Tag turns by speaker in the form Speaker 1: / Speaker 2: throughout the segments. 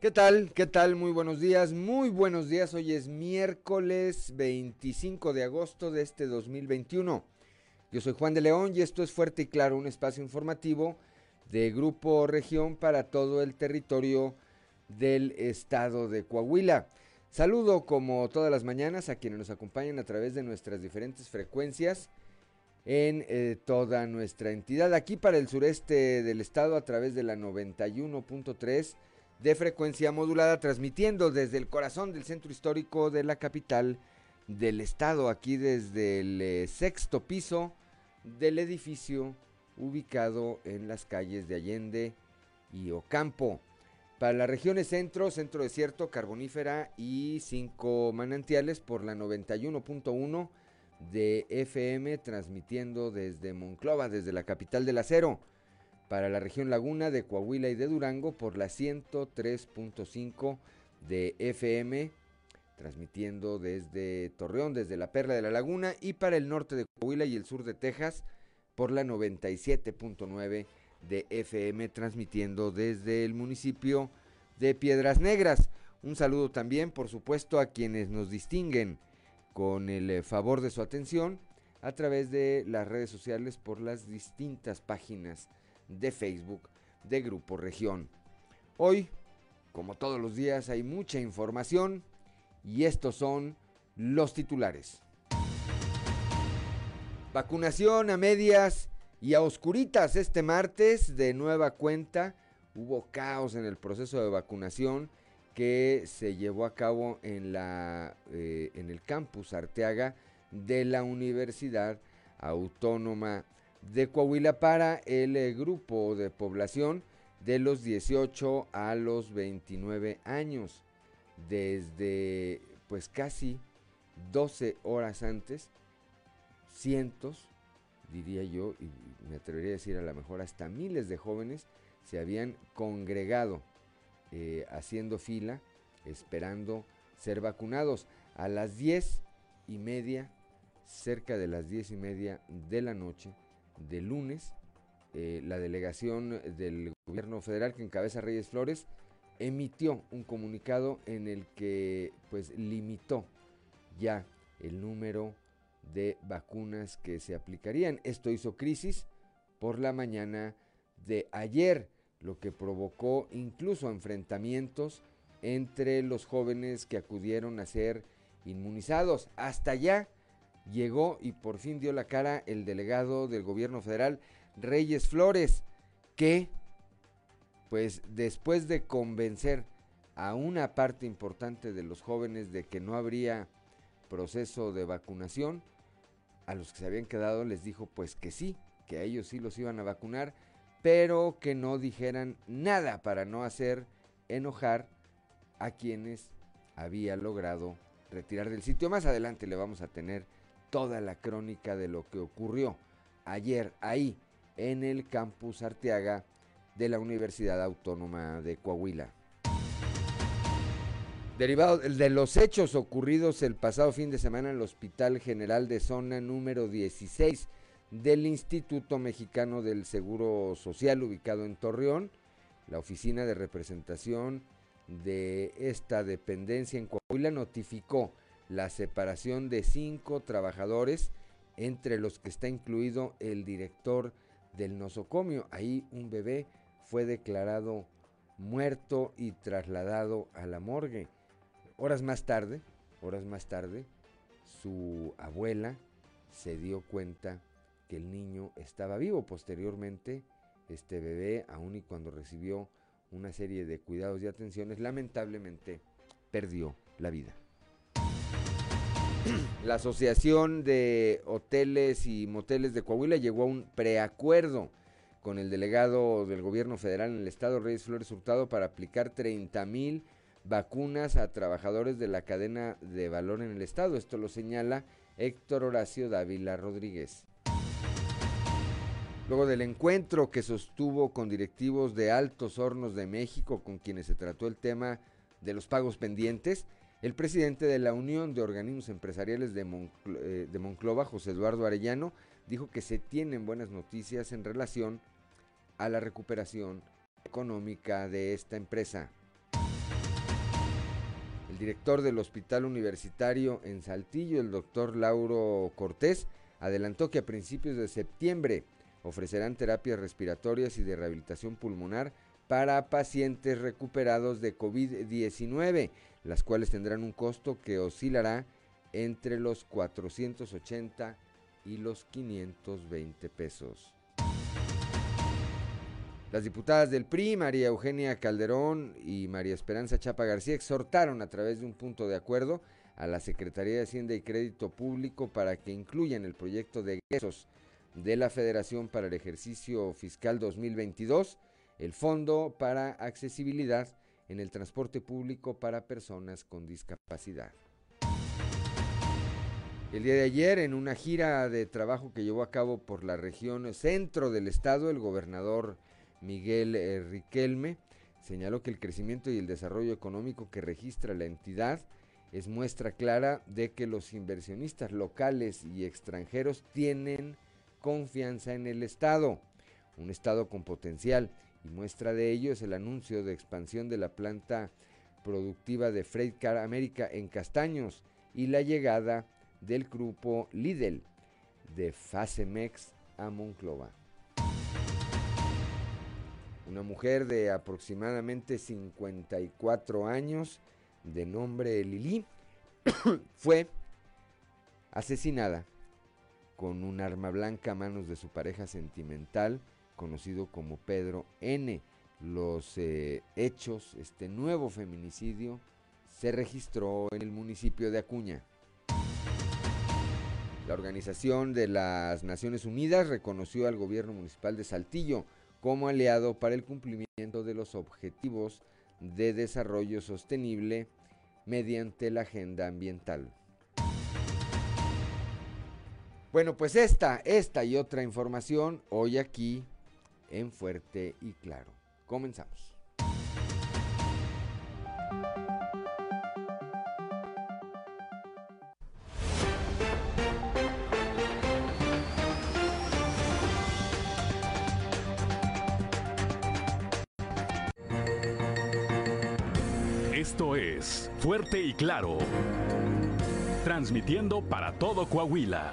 Speaker 1: ¿Qué tal? ¿Qué tal? Muy buenos días, muy buenos días. Hoy es miércoles 25 de agosto de este 2021. Yo soy Juan de León y esto es Fuerte y Claro, un espacio informativo de Grupo Región para todo el territorio del estado de Coahuila. Saludo como todas las mañanas a quienes nos acompañan a través de nuestras diferentes frecuencias en eh, toda nuestra entidad. Aquí para el sureste del estado a través de la 91.3 de frecuencia modulada, transmitiendo desde el corazón del centro histórico de la capital del estado, aquí desde el eh, sexto piso del edificio ubicado en las calles de Allende y Ocampo. Para las regiones centro, centro desierto, carbonífera y cinco manantiales por la 91.1 de FM, transmitiendo desde Monclova, desde la capital del acero para la región Laguna de Coahuila y de Durango por la 103.5 de FM, transmitiendo desde Torreón, desde la Perla de la Laguna, y para el norte de Coahuila y el sur de Texas por la 97.9 de FM, transmitiendo desde el municipio de Piedras Negras. Un saludo también, por supuesto, a quienes nos distinguen con el eh, favor de su atención a través de las redes sociales por las distintas páginas de Facebook de Grupo Región. Hoy, como todos los días, hay mucha información y estos son los titulares. Vacunación a medias y a oscuritas este martes de nueva cuenta. Hubo caos en el proceso de vacunación que se llevó a cabo en, la, eh, en el campus Arteaga de la Universidad Autónoma de Coahuila para el eh, grupo de población de los 18 a los 29 años. Desde pues casi 12 horas antes, cientos, diría yo, y me atrevería a decir a lo mejor hasta miles de jóvenes se habían congregado eh, haciendo fila, esperando ser vacunados. A las 10 y media, cerca de las 10 y media de la noche, de lunes, eh, la delegación del gobierno federal que encabeza Reyes Flores emitió un comunicado en el que pues limitó ya el número de vacunas que se aplicarían. Esto hizo crisis por la mañana de ayer, lo que provocó incluso enfrentamientos entre los jóvenes que acudieron a ser inmunizados. Hasta allá llegó y por fin dio la cara el delegado del gobierno federal, Reyes Flores, que, pues después de convencer a una parte importante de los jóvenes de que no habría proceso de vacunación, a los que se habían quedado les dijo pues que sí, que a ellos sí los iban a vacunar, pero que no dijeran nada para no hacer enojar a quienes había logrado retirar del sitio. Más adelante le vamos a tener toda la crónica de lo que ocurrió ayer ahí en el campus Arteaga de la Universidad Autónoma de Coahuila. Derivado de los hechos ocurridos el pasado fin de semana en el Hospital General de Zona número 16 del Instituto Mexicano del Seguro Social ubicado en Torreón, la oficina de representación de esta dependencia en Coahuila notificó la separación de cinco trabajadores, entre los que está incluido el director del nosocomio. Ahí un bebé fue declarado muerto y trasladado a la morgue. Horas más tarde, horas más tarde, su abuela se dio cuenta que el niño estaba vivo. Posteriormente, este bebé, aun y cuando recibió una serie de cuidados y atenciones, lamentablemente perdió la vida. La Asociación de Hoteles y Moteles de Coahuila llegó a un preacuerdo con el delegado del gobierno federal en el estado, Reyes Flores Hurtado, para aplicar 30 mil vacunas a trabajadores de la cadena de valor en el estado. Esto lo señala Héctor Horacio Dávila Rodríguez. Luego del encuentro que sostuvo con directivos de Altos Hornos de México, con quienes se trató el tema de los pagos pendientes, el presidente de la Unión de Organismos Empresariales de, eh, de, Monclova, José Eduardo Arellano, dijo que se tienen buenas noticias en relación a la recuperación económica de esta empresa. El director del Hospital Universitario en Saltillo, el doctor Lauro Cortés, adelantó que a principios de septiembre ofrecerán terapias respiratorias y de rehabilitación pulmonar para pacientes recuperados de COVID-19, las cuales tendrán un costo que oscilará entre los 480 y los 520 pesos. Las diputadas del PRI, María Eugenia Calderón y María Esperanza Chapa García, exhortaron a través de un punto de acuerdo a la Secretaría de Hacienda y Crédito Público para que incluya en el proyecto de egresos de la Federación para el ejercicio fiscal 2022 el Fondo para Accesibilidad en el Transporte Público para Personas con Discapacidad. El día de ayer, en una gira de trabajo que llevó a cabo por la región centro del estado, el gobernador Miguel eh, Riquelme señaló que el crecimiento y el desarrollo económico que registra la entidad es muestra clara de que los inversionistas locales y extranjeros tienen confianza en el Estado, un Estado con potencial, muestra de ello es el anuncio de expansión de la planta productiva de Freight Car América en Castaños y la llegada del grupo Lidl de Facemex a Monclova. Una mujer de aproximadamente 54 años, de nombre Lili, fue asesinada con un arma blanca a manos de su pareja sentimental, conocido como Pedro N. Los eh, hechos, este nuevo feminicidio, se registró en el municipio de Acuña. La Organización de las Naciones Unidas reconoció al gobierno municipal de Saltillo como aliado para el cumplimiento de los objetivos de desarrollo sostenible mediante la agenda ambiental. Bueno, pues esta, esta y otra información hoy aquí en Fuerte y Claro. Comenzamos.
Speaker 2: Esto es Fuerte y Claro. Transmitiendo para todo Coahuila.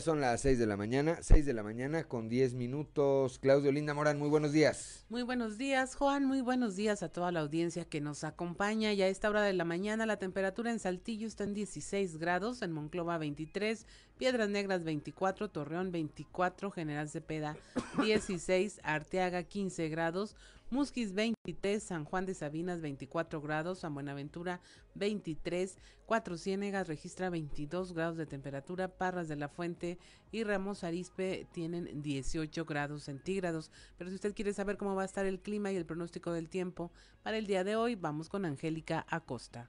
Speaker 1: Son las 6 de la mañana, 6 de la mañana con 10 minutos. Claudio Linda Morán, muy buenos días.
Speaker 3: Muy buenos días, Juan. Muy buenos días a toda la audiencia que nos acompaña. Ya a esta hora de la mañana la temperatura en Saltillo está en 16 grados, en Monclova 23, Piedras Negras 24, Torreón 24, General Cepeda 16, Arteaga 15 grados, Musquis 23, San Juan de Sabinas 24 grados, San Buenaventura 23, Cuatro Ciénegas registra 22 grados de temperatura, Parras de la Fuente y Ramos Arispe tienen 18 grados centígrados. Pero si usted quiere saber cómo va a estar el clima y el pronóstico del tiempo para el día de hoy, vamos con Angélica Acosta.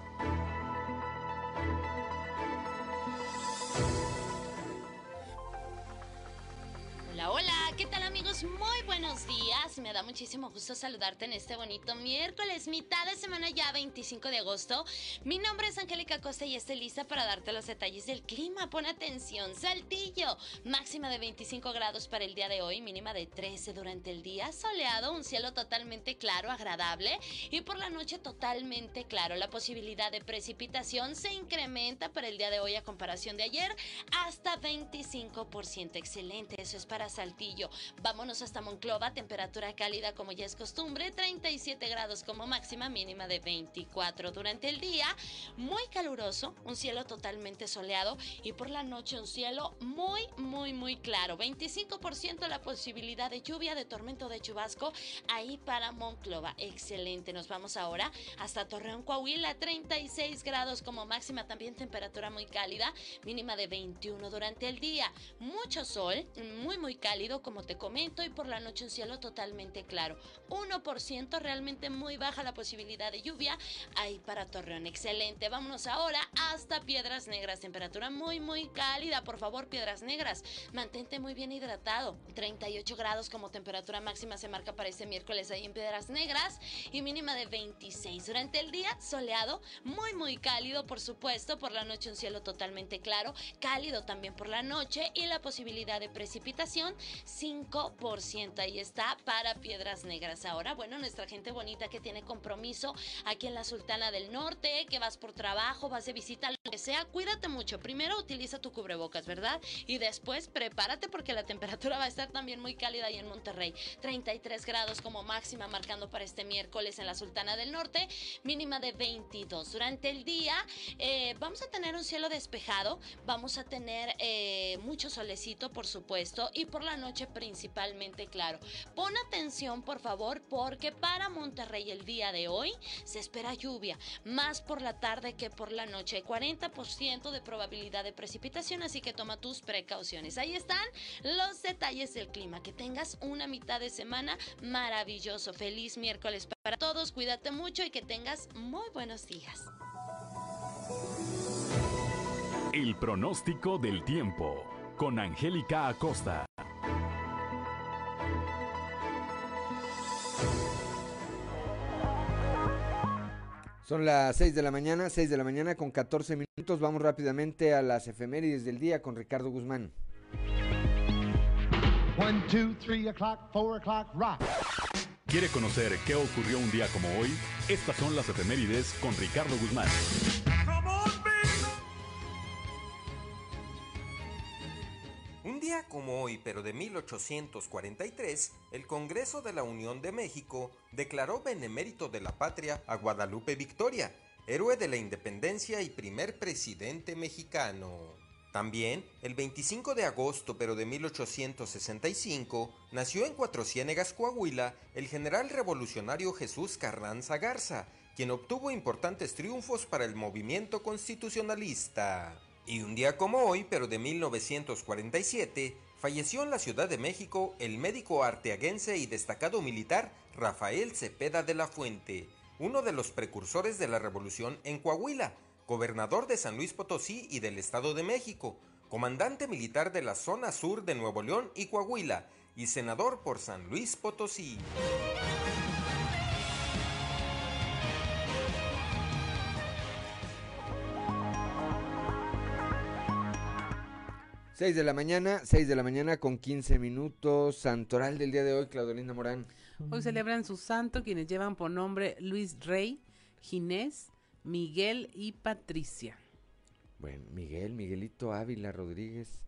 Speaker 4: Gusto saludarte en este bonito miércoles, mitad de semana ya, 25 de agosto. Mi nombre es Angélica Costa y estoy lista para darte los detalles del clima. Pon atención, Saltillo, máxima de 25 grados para el día de hoy, mínima de 13 durante el día, soleado, un cielo totalmente claro, agradable y por la noche totalmente claro. La posibilidad de precipitación se incrementa para el día de hoy a comparación de ayer hasta 25%. Excelente, eso es para Saltillo. Vámonos hasta Monclova, temperatura cálida como ya es costumbre, 37 grados como máxima, mínima de 24 durante el día, muy caluroso, un cielo totalmente soleado y por la noche un cielo muy, muy, muy claro. 25% la posibilidad de lluvia, de tormento de chubasco ahí para Monclova. Excelente. Nos vamos ahora hasta Torreón, Coahuila, 36 grados como máxima, también temperatura muy cálida, mínima de 21 durante el día. Mucho sol, muy, muy cálido, como te comento, y por la noche un cielo totalmente claro. 1% realmente muy baja la posibilidad de lluvia ahí para Torreón. Excelente. Vámonos ahora hasta Piedras Negras. Temperatura muy, muy cálida. Por favor, Piedras Negras, mantente muy bien hidratado. 38 grados como temperatura máxima se marca para este miércoles ahí en Piedras Negras y mínima de 26. Durante el día, soleado, muy, muy cálido, por supuesto. Por la noche, un cielo totalmente claro. Cálido también por la noche y la posibilidad de precipitación 5%. Ahí está para Piedras Negras. Ahora, bueno, nuestra gente bonita que tiene compromiso aquí en la Sultana del Norte, que vas por trabajo, vas de visita, lo que sea, cuídate mucho. Primero utiliza tu cubrebocas, ¿verdad? Y después prepárate porque la temperatura va a estar también muy cálida ahí en Monterrey. 33 grados como máxima marcando para este miércoles en la Sultana del Norte, mínima de 22. Durante el día eh, vamos a tener un cielo despejado, vamos a tener eh, mucho solecito, por supuesto, y por la noche principalmente claro. Pon atención, por favor, porque para Monterrey el día de hoy se espera lluvia, más por la tarde que por la noche. 40% de probabilidad de precipitación, así que toma tus precauciones. Ahí están los detalles del clima. Que tengas una mitad de semana maravilloso. Feliz miércoles para todos. Cuídate mucho y que tengas muy buenos días.
Speaker 2: El pronóstico del tiempo con Angélica Acosta.
Speaker 1: Son las 6 de la mañana, 6 de la mañana con 14 minutos. Vamos rápidamente a las efemérides del día con Ricardo Guzmán.
Speaker 5: 1, 2, 3 o'clock, 4 o'clock, rock.
Speaker 2: ¿Quiere conocer qué ocurrió un día como hoy? Estas son las efemérides con Ricardo Guzmán.
Speaker 6: Como hoy, pero de 1843, el Congreso de la Unión de México declaró benemérito de la patria a Guadalupe Victoria, héroe de la independencia y primer presidente mexicano. También, el 25 de agosto pero de 1865, nació en Cuatro Ciénegas, Coahuila, el general revolucionario Jesús Carranza Garza, quien obtuvo importantes triunfos para el movimiento constitucionalista. Y un día como hoy, pero de 1947, falleció en la Ciudad de México el médico arteaguense y destacado militar Rafael Cepeda de la Fuente, uno de los precursores de la revolución en Coahuila, gobernador de San Luis Potosí y del Estado de México, comandante militar de la zona sur de Nuevo León y Coahuila, y senador por San Luis Potosí.
Speaker 1: 6 de la mañana, 6 de la mañana con 15 minutos. Santoral del día de hoy, Claudelina Morán.
Speaker 3: Hoy celebran su santo quienes llevan por nombre Luis Rey, Ginés, Miguel y Patricia.
Speaker 1: Bueno, Miguel, Miguelito Ávila Rodríguez.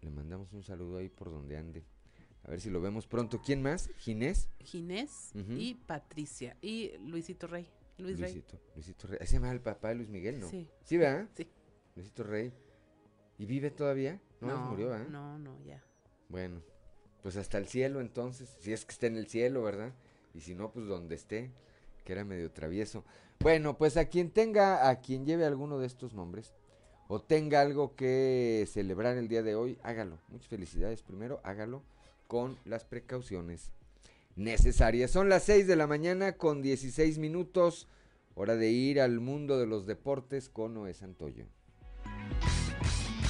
Speaker 1: Le mandamos un saludo ahí por donde ande. A ver si lo vemos pronto. ¿Quién más? Ginés.
Speaker 3: Ginés y Patricia. Y Luisito Rey. Luis Rey.
Speaker 1: Luisito, Luisito Rey. ¿Se llama el papá de Luis Miguel? No.
Speaker 3: Sí.
Speaker 1: ¿Sí, verdad?
Speaker 3: Sí.
Speaker 1: Luisito Rey. ¿Y vive todavía? No, se murió, ¿verdad?
Speaker 3: No, no, ya.
Speaker 1: Bueno, pues hasta el cielo entonces, si es que está en el cielo, ¿verdad? Y si no, pues donde esté, que era medio travieso. Bueno, pues a quien tenga, a quien lleve alguno de estos nombres, o tenga algo que celebrar el día de hoy, hágalo. Muchas felicidades primero, hágalo con las precauciones necesarias. Son las 6 de la mañana con 16 minutos, hora de ir al mundo de los deportes con Noé Santoyo.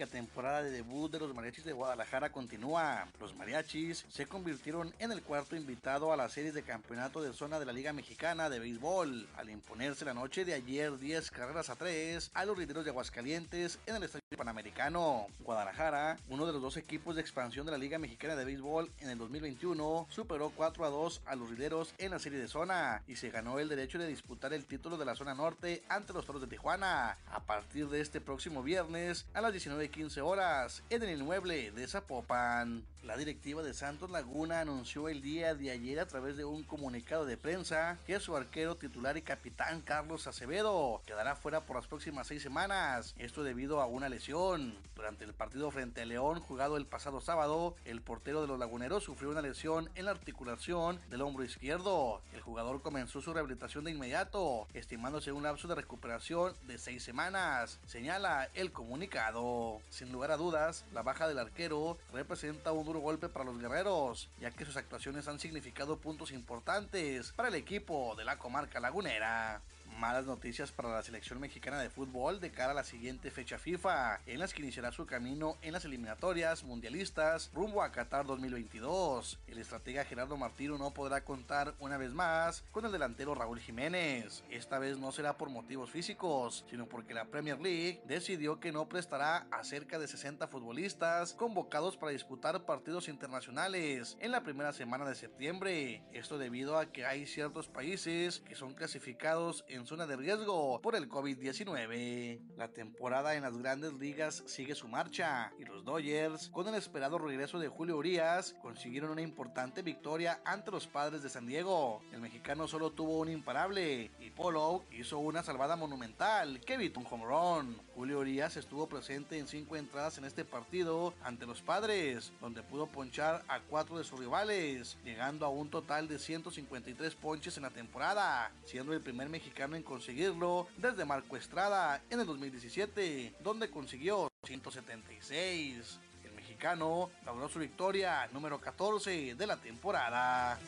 Speaker 7: La temporada de debut de los mariachis de Guadalajara continúa. Los mariachis se convirtieron en el cuarto invitado a las series de campeonato de zona de la Liga Mexicana de Béisbol, al imponerse la noche de ayer 10 carreras a 3 a los rideros de Aguascalientes en el Estadio Panamericano. Guadalajara, uno de los dos equipos de expansión de la Liga Mexicana de Béisbol en el 2021, superó 4 a 2 a los rideros en la serie de zona y se ganó el derecho de disputar el título de la zona norte ante los toros de Tijuana a partir de este próximo viernes a las 19.15 horas en el inmueble de Zapopan. La directiva de Santos Laguna anunció el día de ayer a través de un comunicado de prensa que su arquero titular y capitán Carlos Acevedo quedará fuera por las próximas seis semanas. Esto debido a una lesión. Durante el partido frente a León jugado el pasado sábado, el portero de los Laguneros sufrió una lesión en la articulación del hombro izquierdo. El jugador comenzó su rehabilitación de inmediato, estimándose un lapso de recuperación de seis semanas, señala el comunicado. Sin lugar a dudas, la baja del arquero representa un duro golpe para los guerreros, ya que sus actuaciones han significado puntos importantes para el equipo de la comarca lagunera malas noticias para la selección mexicana de fútbol de cara a la siguiente fecha FIFA, en las que iniciará su camino en las eliminatorias mundialistas rumbo a Qatar 2022. El estratega Gerardo Martino no podrá contar una vez más con el delantero Raúl Jiménez. Esta vez no será por motivos físicos, sino porque la Premier League decidió que no prestará a cerca de 60 futbolistas convocados para disputar partidos internacionales en la primera semana de septiembre. Esto debido a que hay ciertos países que son clasificados en zona de riesgo por el COVID-19. La temporada en las grandes ligas sigue su marcha y los Dodgers, con el esperado regreso de Julio Urias, consiguieron una importante victoria ante los padres de San Diego. El mexicano solo tuvo un imparable y Polo hizo una salvada monumental que evitó un home run. Julio Urias estuvo presente en cinco entradas en este partido ante los padres, donde pudo ponchar a cuatro de sus rivales, llegando a un total de 153 ponches en la temporada, siendo el primer mexicano en conseguirlo desde Marco Estrada en el 2017, donde consiguió 176. El mexicano logró su victoria número 14 de la temporada.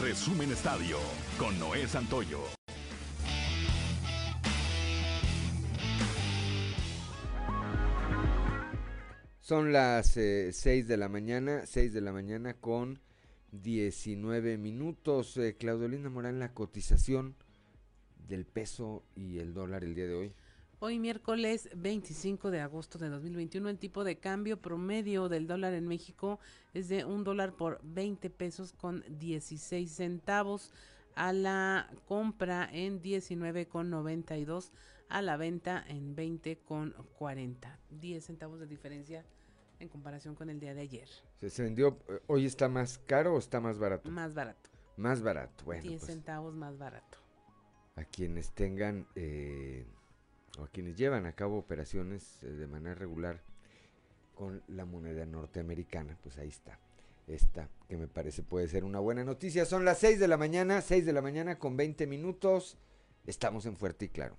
Speaker 2: Resumen Estadio con Noé Santoyo.
Speaker 1: Son las 6 eh, de la mañana, 6 de la mañana con 19 minutos. Eh, Claudelina Morán, la cotización del peso y el dólar el día de hoy?
Speaker 3: Hoy miércoles 25 de agosto de 2021 el tipo de cambio promedio del dólar en México es de un dólar por 20 pesos con 16 centavos a la compra en 19 con 92 a la venta en 20 con 40 10 centavos de diferencia en comparación con el día de ayer.
Speaker 1: ¿Se, vendió eh, hoy está más caro o está más barato?
Speaker 3: Más barato.
Speaker 1: Más barato, bueno.
Speaker 3: 10 pues. centavos más barato
Speaker 1: a quienes tengan eh, o a quienes llevan a cabo operaciones eh, de manera regular con la moneda norteamericana. Pues ahí está. Esta que me parece puede ser una buena noticia. Son las 6 de la mañana, 6 de la mañana con 20 minutos. Estamos en Fuerte y Claro.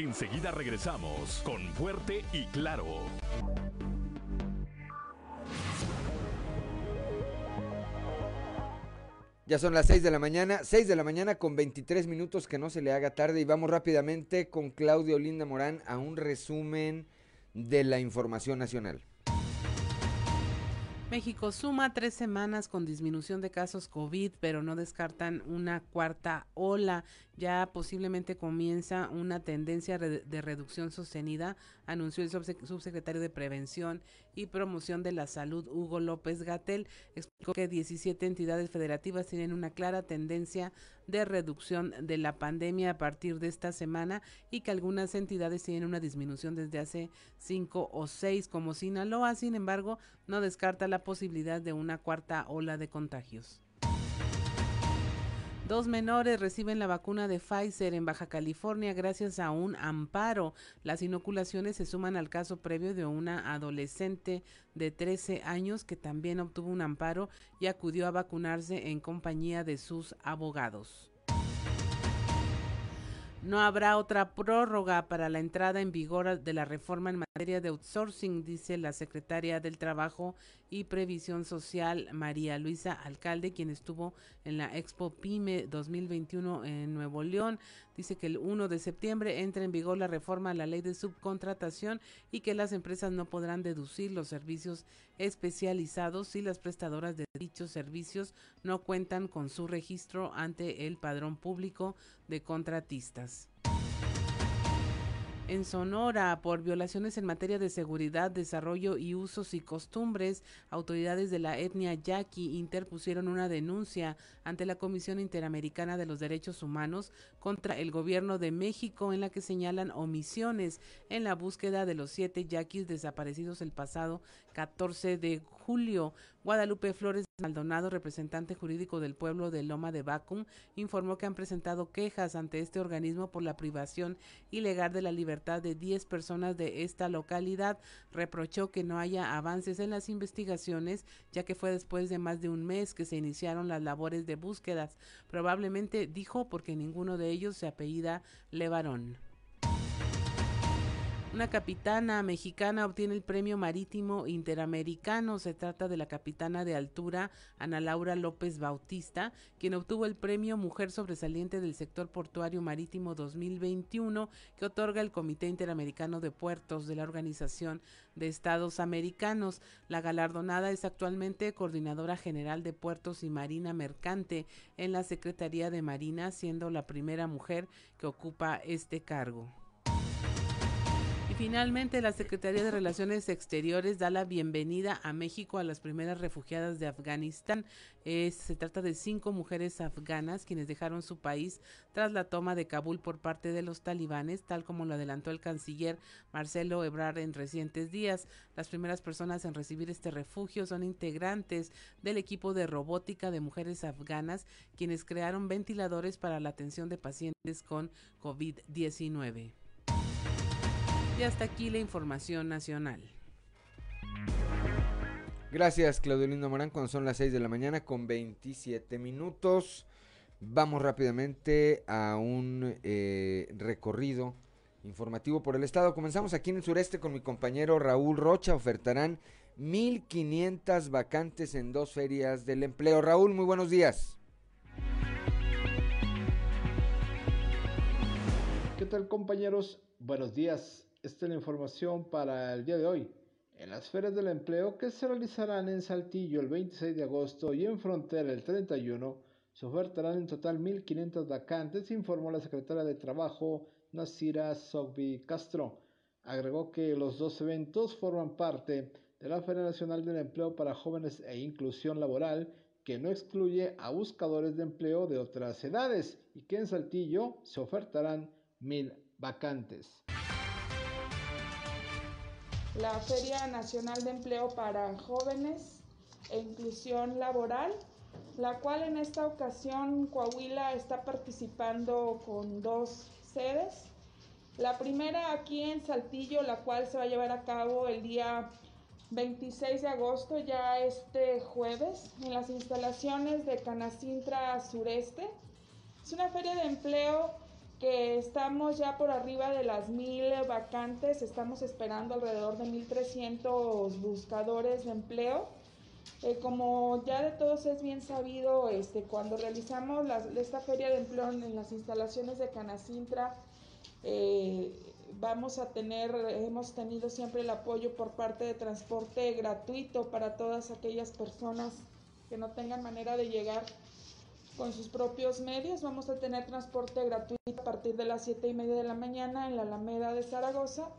Speaker 2: Enseguida regresamos con Fuerte y Claro.
Speaker 1: Ya son las 6 de la mañana, 6 de la mañana con 23 minutos, que no se le haga tarde y vamos rápidamente con Claudio Linda Morán a un resumen de la información nacional.
Speaker 3: México suma tres semanas con disminución de casos COVID, pero no descartan una cuarta ola. Ya posiblemente comienza una tendencia de reducción sostenida, anunció el subsecretario de Prevención y Promoción de la Salud, Hugo López Gatel. Explicó que 17 entidades federativas tienen una clara tendencia de reducción de la pandemia a partir de esta semana y que algunas entidades tienen una disminución desde hace cinco o seis, como Sinaloa. Sin embargo, no descarta la posibilidad de una cuarta ola de contagios. Dos menores reciben la vacuna de Pfizer en Baja California gracias a un amparo. Las inoculaciones se suman al caso previo de una adolescente de 13 años que también obtuvo un amparo y acudió a vacunarse en compañía de sus abogados. No habrá otra prórroga para la entrada en vigor de la reforma en materia de outsourcing, dice la secretaria del Trabajo y Previsión Social, María Luisa Alcalde, quien estuvo en la Expo PYME 2021 en Nuevo León. Dice que el 1 de septiembre entra en vigor la reforma a la ley de subcontratación y que las empresas no podrán deducir los servicios especializados si las prestadoras de dichos servicios no cuentan con su registro ante el padrón público de contratistas en Sonora por violaciones en materia de seguridad, desarrollo y usos y costumbres. Autoridades de la etnia yaqui interpusieron una denuncia ante la Comisión Interamericana de los Derechos Humanos contra el gobierno de México en la que señalan omisiones en la búsqueda de los siete yaquis desaparecidos el pasado 14 de julio. Guadalupe Flores Maldonado, representante jurídico del pueblo de Loma de Bacum, informó que han presentado quejas ante este organismo por la privación ilegal de la libertad de 10 personas de esta localidad. Reprochó que no haya avances en las investigaciones, ya que fue después de más de un mes que se iniciaron las labores de búsquedas. Probablemente dijo porque ninguno de ellos se apellida Levarón. Una capitana mexicana obtiene el premio marítimo interamericano. Se trata de la capitana de altura Ana Laura López Bautista, quien obtuvo el premio Mujer Sobresaliente del Sector Portuario Marítimo 2021 que otorga el Comité Interamericano de Puertos de la Organización de Estados Americanos. La galardonada es actualmente coordinadora general de Puertos y Marina Mercante en la Secretaría de Marina, siendo la primera mujer que ocupa este cargo. Finalmente, la Secretaría de Relaciones Exteriores da la bienvenida a México a las primeras refugiadas de Afganistán. se trata de cinco mujeres afganas quienes dejaron su país tras la toma de Kabul por parte de los talibanes, tal como lo adelantó el canciller Marcelo Ebrard en recientes días. Las primeras personas en recibir este refugio son integrantes del equipo de robótica de mujeres afganas, quienes crearon ventiladores para la atención de pacientes con COVID-19. Y hasta aquí la información nacional.
Speaker 1: Gracias, Claudio Lindo Morán, cuando son las 6 de la mañana con 27 minutos. Vamos rápidamente a un eh, recorrido informativo por el estado. Comenzamos aquí en el sureste con mi compañero Raúl Rocha. Ofertarán 1.500 vacantes en dos ferias del empleo. Raúl, muy buenos días.
Speaker 8: ¿Qué tal compañeros? Buenos días. Esta es la información para el día de hoy. En las ferias del empleo que se realizarán en Saltillo el 26 de agosto y en Frontera el 31, se ofertarán en total 1.500 vacantes, informó la secretaria de Trabajo, Nasira Sogbi Castro. Agregó que los dos eventos forman parte de la Feria Nacional del Empleo para Jóvenes e Inclusión Laboral, que no excluye a buscadores de empleo de otras edades y que en Saltillo se ofertarán mil vacantes
Speaker 9: la Feria Nacional de Empleo para Jóvenes e Inclusión Laboral, la cual en esta ocasión Coahuila está participando con dos sedes. La primera aquí en Saltillo, la cual se va a llevar a cabo el día 26 de agosto, ya este jueves, en las instalaciones de Canacintra Sureste. Es una feria de empleo que estamos ya por arriba de las mil vacantes, estamos esperando alrededor de 1.300 buscadores de empleo. Eh, como ya de todos es bien sabido, este, cuando realizamos esta feria de empleo en, las instalaciones de Canacintra, eh, vamos a tener, hemos tenido siempre el apoyo por parte de transporte gratuito para todas aquellas personas que no tengan manera de llegar con sus propios medios. Vamos a tener transporte gratuito a partir de las 7 y media de la mañana en la Alameda de Zaragoza.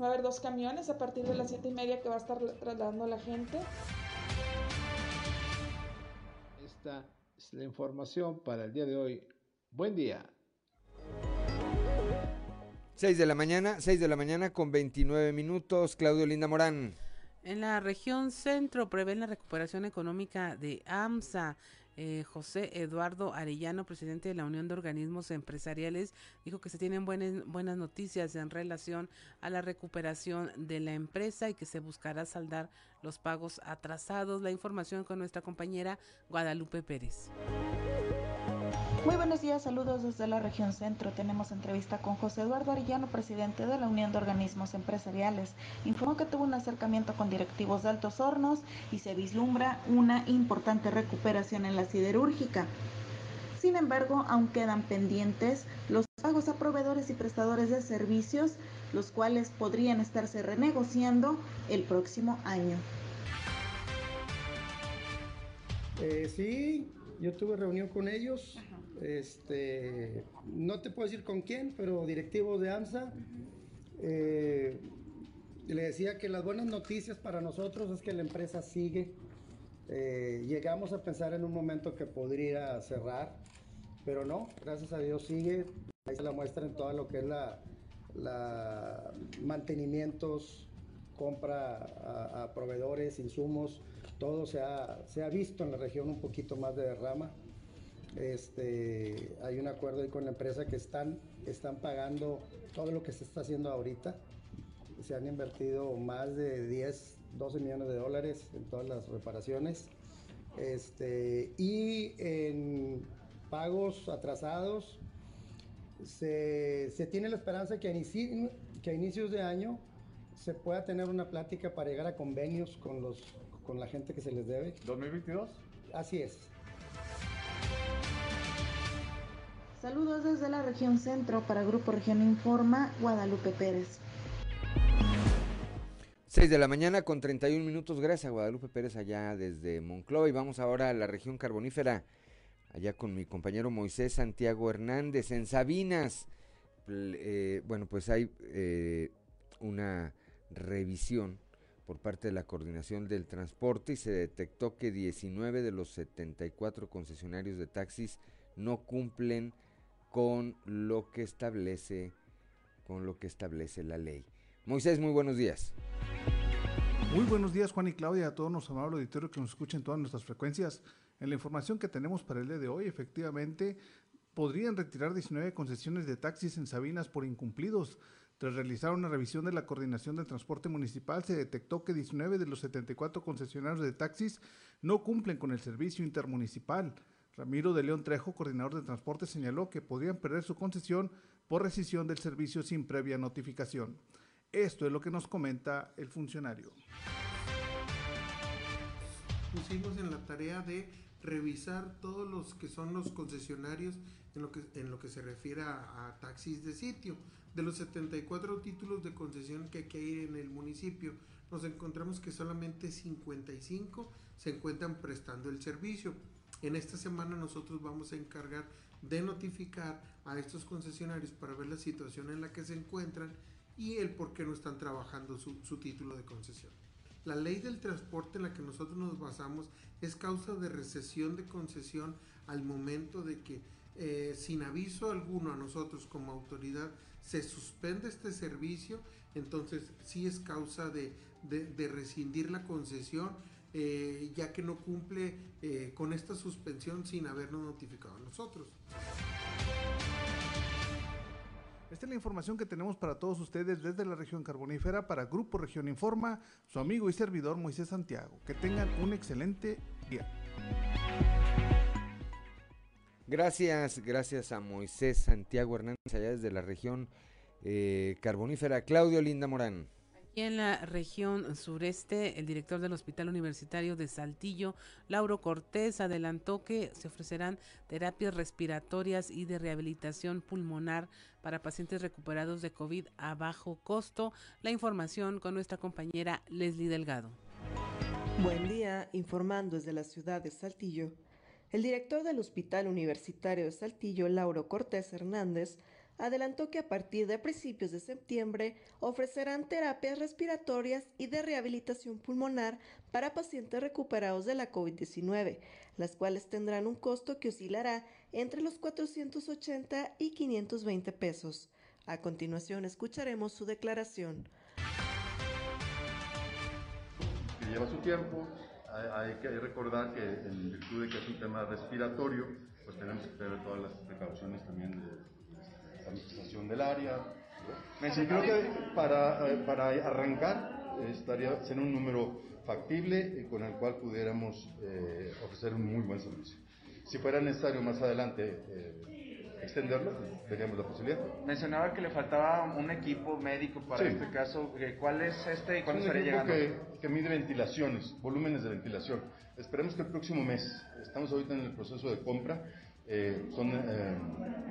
Speaker 9: Va a haber dos camiones a partir de las 7 y media que va a estar trasladando a la gente.
Speaker 8: Esta es la información para el día de hoy. Buen día.
Speaker 1: 6 de la mañana, 6 de la mañana con 29 minutos. Claudio Linda Morán.
Speaker 3: En la región centro prevén la recuperación económica de AMSA. Eh, José Eduardo Arellano, presidente de la Unión de Organismos Empresariales, dijo que se tienen buenas, buenas noticias en relación a la recuperación de la empresa y que se buscará saldar los pagos atrasados. La información con nuestra compañera Guadalupe Pérez.
Speaker 10: Muy buenos días, saludos desde la región centro. Tenemos entrevista con José Eduardo Arellano, presidente de la Unión de Organismos Empresariales. Informó que tuvo un acercamiento con directivos de Altos Hornos y se vislumbra una importante recuperación en la siderúrgica. Sin embargo, aún quedan pendientes los pagos a proveedores y prestadores de servicios, los cuales podrían estarse renegociando el próximo año.
Speaker 11: Eh, sí, yo tuve reunión con ellos. Este, no te puedo decir con quién, pero directivo de AMSA. Eh, le decía que las buenas noticias para nosotros es que la empresa sigue. Eh, llegamos a pensar en un momento que podría cerrar, pero no, gracias a Dios sigue. Ahí se la muestra en todo lo que es la, mantenimientos, compra a, a proveedores, insumos, todo se ha, visto en la región un poquito más de derrama. Este, hay un acuerdo ahí con la empresa que están, pagando todo lo que se está haciendo ahorita. Se han invertido más de 10, 12 millones de dólares en todas las reparaciones. Este, y en pagos atrasados, se, tiene la esperanza que a, inici- que a inicios de año se pueda tener una plática para llegar a convenios con, los, con la gente que se les debe.
Speaker 12: ¿2022?
Speaker 11: Así es.
Speaker 10: Saludos desde la región centro para Grupo Región Informa, Guadalupe Pérez.
Speaker 1: 6 de la mañana con 31 minutos. Gracias a Guadalupe Pérez allá desde Monclova. Y vamos ahora a la región carbonífera, allá con mi compañero Moisés Santiago Hernández en Sabinas. Eh, bueno, pues hay eh, una revisión por parte de la Coordinación del Transporte y se detectó que 19 de los 74 concesionarios de taxis no cumplen con lo que establece con lo que establece la ley. Moisés, muy buenos días.
Speaker 12: Muy buenos días Juan y Claudia, a todos nuestro amable auditorio que nos escucha en todas nuestras frecuencias. En la información que tenemos para el día de hoy, efectivamente, podrían retirar 19 concesiones de taxis en Sabinas por incumplidos. Tras realizar una revisión de la Coordinación del Transporte Municipal, se detectó que 19 de los 74 concesionarios de taxis no cumplen con el servicio intermunicipal. Ramiro de León Trejo, coordinador de transporte, señaló que podrían perder su concesión por rescisión del servicio sin previa notificación. Esto es lo que nos comenta el funcionario.
Speaker 13: pusimos en la tarea de revisar todos los que son los concesionarios en lo que, se refiere a taxis de sitio. De los 74 títulos de concesión que hay en el municipio, nos encontramos que solamente 55 se encuentran prestando el servicio. En esta semana nosotros vamos a encargar de notificar a estos concesionarios para ver la situación en la que se encuentran y el por qué no están trabajando su, su título de concesión. La ley del transporte en la que nosotros nos basamos es causa de recesión de concesión al momento de que eh, sin aviso alguno a nosotros como autoridad se suspende este servicio, entonces sí es causa de, de- rescindir la concesión eh, ya que no cumple eh, con esta suspensión sin habernos notificado a nosotros.
Speaker 12: Esta es la información que tenemos para todos ustedes desde la región carbonífera para Grupo Región Informa, su amigo y servidor Moisés Santiago. Que tengan un excelente día.
Speaker 1: Gracias, gracias a Moisés Santiago Hernández allá desde la región eh, carbonífera. Claudio Linda Morán.
Speaker 3: Y en la región sureste, el director del Hospital Universitario de Saltillo, Lauro Cortés, adelantó que se ofrecerán terapias respiratorias y de rehabilitación pulmonar para pacientes recuperados de COVID a bajo costo. La información con nuestra compañera Leslie Delgado.
Speaker 14: Buen día, informando desde la ciudad de Saltillo. El director del Hospital Universitario de Saltillo, Lauro Cortés Hernández, adelantó que a partir de principios de septiembre ofrecerán terapias respiratorias y de rehabilitación pulmonar para pacientes recuperados de la COVID-19, las cuales tendrán un costo que oscilará entre los 480 y 520 pesos. A continuación escucharemos su declaración.
Speaker 15: lleva su tiempo. Hay, que recordar que en virtud de que es un tema respiratorio, pues tenemos que tener todas las precauciones también de, de sanitización del área. Sí, creo que para, eh, para arrancar estaría ser un número factible eh, con el cual pudiéramos eh, ofrecer un muy buen servicio. Si fuera necesario más adelante eh, extenderlo, veríamos la posibilidad.
Speaker 16: Mencionaba que le faltaba un equipo médico para
Speaker 15: Sí.
Speaker 16: este caso. Eh, ¿Cuál es este y cuándo
Speaker 15: Es
Speaker 16: estaría llegando?
Speaker 15: que, que mide ventilaciones, volúmenes de ventilación. Esperemos que el próximo mes, estamos ahorita en el proceso de compra, eh, son eh,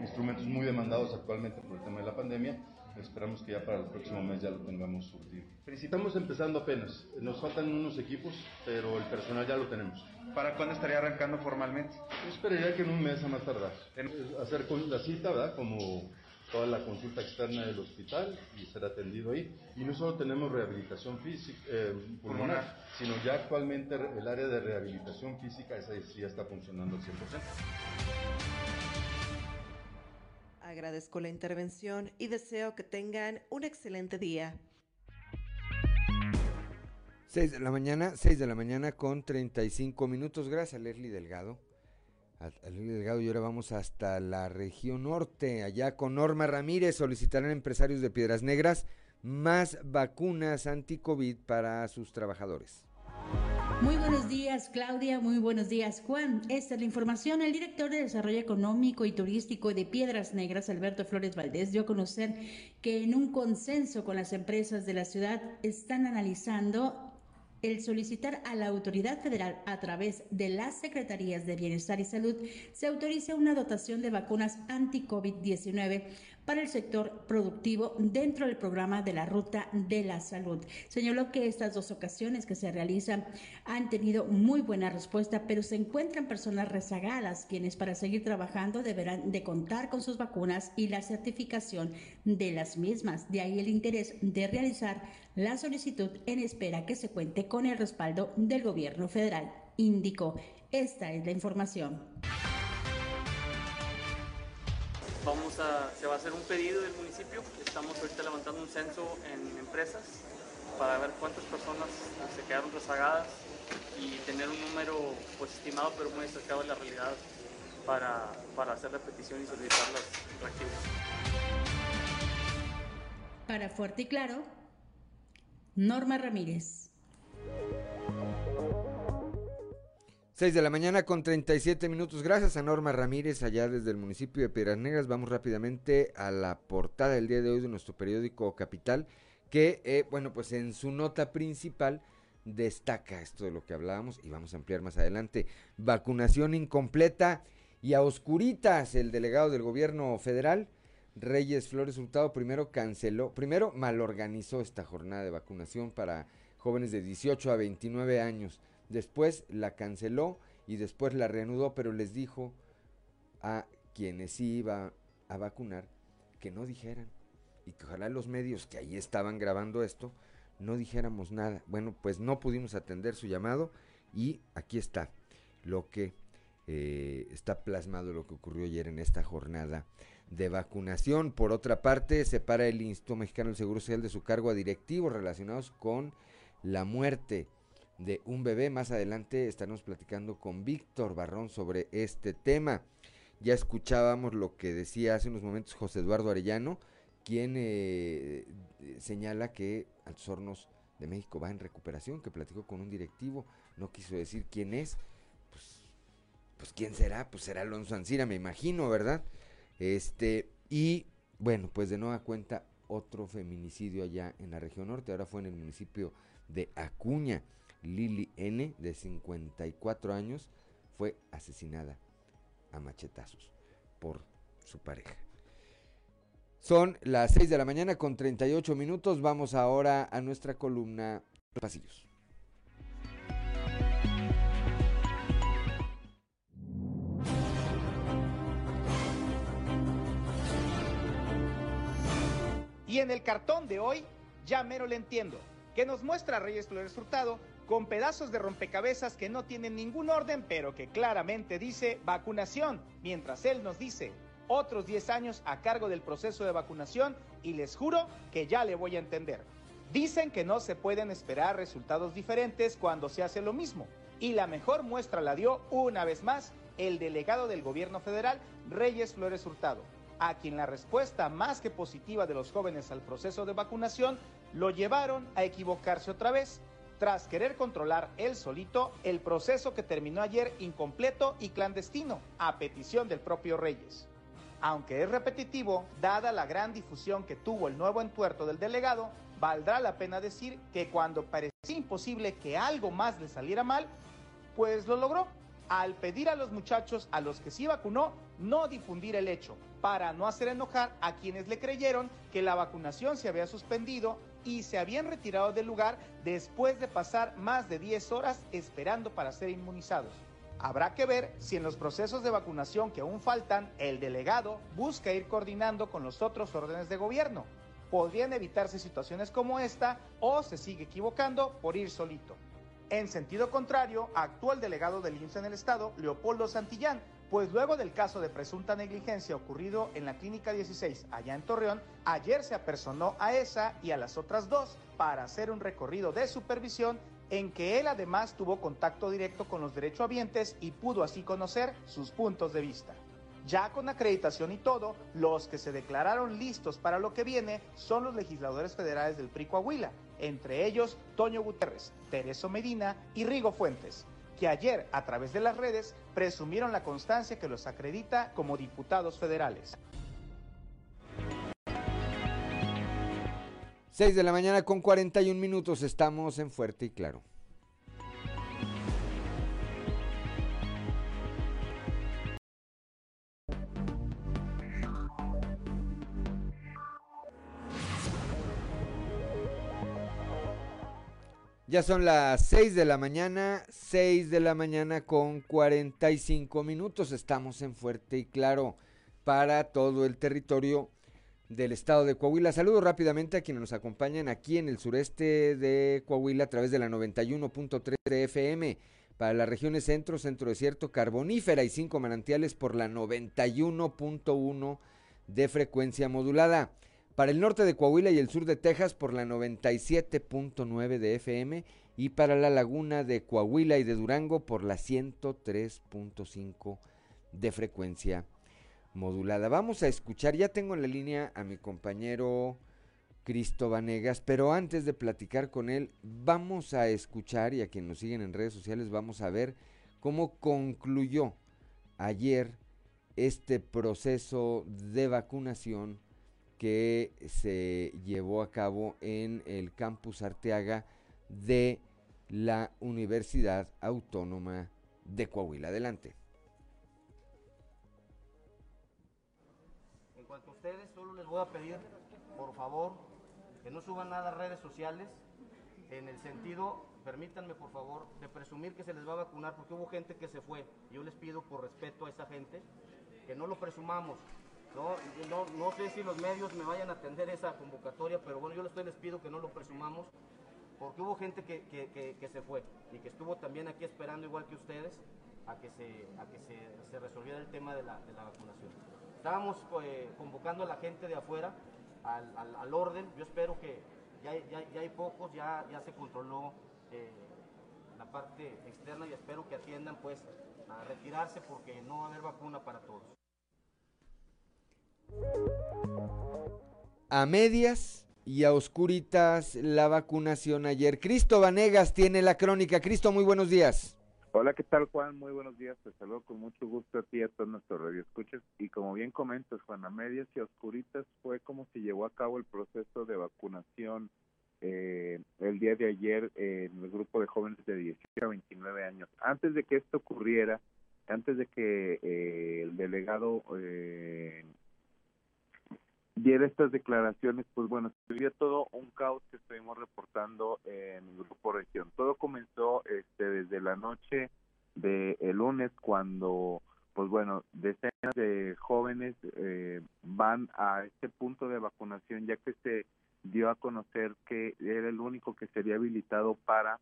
Speaker 15: instrumentos muy demandados actualmente por el tema de la pandemia. Esperamos que ya para el próximo mes ya lo tengamos surtido. Estamos empezando apenas, nos faltan unos equipos, pero el personal ya lo tenemos.
Speaker 16: ¿Para cuándo estaría arrancando formalmente?
Speaker 15: Yo esperaría que en un mes a más tardar. Hacer con la cita, ¿verdad? Como toda la consulta externa del hospital y ser atendido ahí. Y no solo tenemos rehabilitación física, eh, pulmonar, sino ya actualmente el área de rehabilitación física, esa sí ya está funcionando al 100%.
Speaker 14: Agradezco la intervención y deseo que tengan un excelente día.
Speaker 1: 6 de la mañana, 6 de la mañana con 35 minutos. Gracias Leslie Delgado. A Leslie Delgado y ahora vamos hasta la región norte. Allá con Norma Ramírez solicitarán empresarios de Piedras Negras más vacunas anti-COVID para sus trabajadores.
Speaker 17: Muy buenos días, Claudia. Muy buenos días, Juan. Esta es la información. El director de Desarrollo Económico y Turístico de Piedras Negras, Alberto Flores Valdés, dio a conocer que en un consenso con las empresas de la ciudad están analizando el solicitar a la autoridad federal a través de las Secretarías de Bienestar y Salud se autorice una dotación de vacunas anti-COVID-19 para el sector productivo dentro del programa de la Ruta de la Salud. Señaló que estas dos ocasiones que se realizan han tenido muy buena respuesta, pero se encuentran personas rezagadas quienes para seguir trabajando deberán de contar con sus vacunas y la certificación de las mismas. De ahí el interés de realizar la solicitud en espera que se cuente con el respaldo del gobierno federal. Indicó. Esta es la información.
Speaker 18: Vamos a, se va a hacer un pedido del municipio. Estamos ahorita levantando un censo en empresas para ver cuántas personas se quedaron rezagadas y tener un número pues estimado pero muy acercado a la realidad para, para hacer la petición y solicitar los reactivos.
Speaker 17: Para Fuerte y Claro, Norma Ramírez.
Speaker 1: 6 de la mañana con 37 minutos. Gracias a Norma Ramírez allá desde el municipio de Piedras Negras. Vamos rápidamente a la portada del día de hoy de nuestro periódico Capital, que, eh, bueno, pues en su nota principal destaca esto de lo que hablábamos y vamos a ampliar más adelante. Vacunación incompleta y a oscuritas. El delegado del gobierno federal, Reyes Flores Hurtado, primero canceló, primero malorganizó esta jornada de vacunación para jóvenes de 18 a 29 años después la canceló y después la reanudó, pero les dijo a quienes iba a vacunar que no dijeran y que ojalá los medios que ahí estaban grabando esto no dijéramos nada. Bueno, pues no pudimos atender su llamado y aquí está lo que eh, está plasmado lo que ocurrió ayer en esta jornada de vacunación. Por otra parte, separa el Instituto Mexicano del Seguro Social de su cargo a directivos relacionados con la muerte de un bebé. Más adelante estaremos platicando con Víctor Barrón sobre este tema. Ya escuchábamos lo que decía hace unos momentos José Eduardo Arellano, quien eh, señala que Altos Hornos de México va en recuperación, que platicó con un directivo, no quiso decir quién es, pues, pues quién será, pues será Alonso Ancira, me imagino, ¿verdad? Este, y bueno, pues de nueva cuenta otro feminicidio allá en la región norte, ahora fue en el municipio de Acuña. Lili N, de 54 años, fue asesinada a machetazos por su pareja. Son las 6 de la mañana con 38 minutos. Vamos ahora a nuestra columna Pasillos.
Speaker 19: Y en el cartón de hoy, ya mero le entiendo, que nos muestra Reyes Flores Hurtado con pedazos de rompecabezas que no tienen ningún orden, pero que claramente dice vacunación, mientras él nos dice otros 10 años a cargo del proceso de vacunación y les juro que ya le voy a entender. Dicen que no se pueden esperar resultados diferentes cuando se hace lo mismo, y la mejor muestra la dio una vez más el delegado del gobierno federal, Reyes Flores Hurtado, a quien la respuesta más que positiva de los jóvenes al proceso de vacunación lo llevaron a equivocarse otra vez tras querer controlar él solito el proceso que terminó ayer incompleto y clandestino, a petición del propio Reyes. Aunque es repetitivo, dada la gran difusión que tuvo el nuevo entuerto del delegado, valdrá la pena decir que cuando parecía imposible que algo más le saliera mal, pues lo logró, al pedir a los muchachos a los que sí vacunó no difundir el hecho, para no hacer enojar a quienes le creyeron que la vacunación se había suspendido y se habían retirado del lugar después de pasar más de 10 horas esperando para ser inmunizados. Habrá que ver si en los procesos de vacunación que aún faltan, el delegado busca ir coordinando con los otros órdenes de gobierno. Podrían evitarse situaciones como esta o se sigue equivocando por ir solito. En sentido contrario, actúa el delegado del IMSS en el estado, Leopoldo Santillán, pues luego del caso de presunta negligencia ocurrido en la Clínica 16 allá en Torreón, ayer se apersonó a esa y a las otras dos para hacer un recorrido de supervisión en que él además tuvo contacto directo con los derechohabientes y pudo así conocer sus puntos de vista. Ya con acreditación y todo, los que se declararon listos para lo que viene son los legisladores federales del PRI Coahuila, entre ellos Toño Guterres, Tereso Medina y Rigo Fuentes, que ayer a través de las redes presumieron la constancia que los acredita como diputados federales.
Speaker 1: 6 de la mañana con 41 minutos estamos en Fuerte y Claro. Ya son las 6 de la mañana, 6 de la mañana con 45 minutos. Estamos en Fuerte y Claro para todo el territorio del estado de Coahuila. Saludo rápidamente a quienes nos acompañan aquí en el sureste de Coahuila a través de la 91.3 de FM para las regiones centro, centro desierto, carbonífera y cinco manantiales por la 91.1 de frecuencia modulada. Para el norte de Coahuila y el sur de Texas por la 97.9 de FM y para la laguna de Coahuila y de Durango por la 103.5 de frecuencia modulada. Vamos a escuchar, ya tengo en la línea a mi compañero Cristo Vanegas, pero antes de platicar con él, vamos a escuchar y a quienes nos siguen en redes sociales vamos a ver cómo concluyó ayer este proceso de vacunación que se llevó a cabo en el campus Arteaga de la Universidad Autónoma de Coahuila. Adelante.
Speaker 20: En cuanto a ustedes, solo les voy a pedir, por favor, que no suban nada a redes sociales en el sentido, permítanme por favor, de presumir que se les va a vacunar porque hubo gente que se fue. Yo les pido por respeto a esa gente que no lo presumamos, no, no, no sé si los medios me vayan a atender esa convocatoria, pero bueno, yo les, pido que no lo presumamos, porque hubo gente que, que, que, se fue y que estuvo también aquí esperando, igual que ustedes, a que se, a que se, se resolviera el tema de la, de la vacunación. Estábamos eh, convocando a la gente de afuera al, al, al orden, yo espero que ya, ya, ya, hay pocos, ya, ya se controló eh, la parte externa y espero que atiendan pues a retirarse porque no va a haber vacuna para todos.
Speaker 1: A medias y a oscuritas la vacunación ayer. Cristo Vanegas tiene la crónica. Cristo, muy buenos días.
Speaker 21: Hola, ¿qué tal Juan? Muy buenos días. Te saludo con mucho gusto a ti y a todos nuestros radioescuchas. Y como bien comentas, Juan, a medias y a oscuritas fue como se llevó a cabo el proceso de vacunación eh, el día de ayer en el grupo de jóvenes de 18 a 29 años. Antes de que esto ocurriera, antes de que eh, el delegado eh, diera estas declaraciones, pues bueno, sería todo un caos que estuvimos reportando en el Grupo Región. Todo comenzó este, desde la noche de el lunes cuando, pues bueno, decenas de jóvenes eh, van a este punto de vacunación ya que se dio a conocer que era el único que sería habilitado para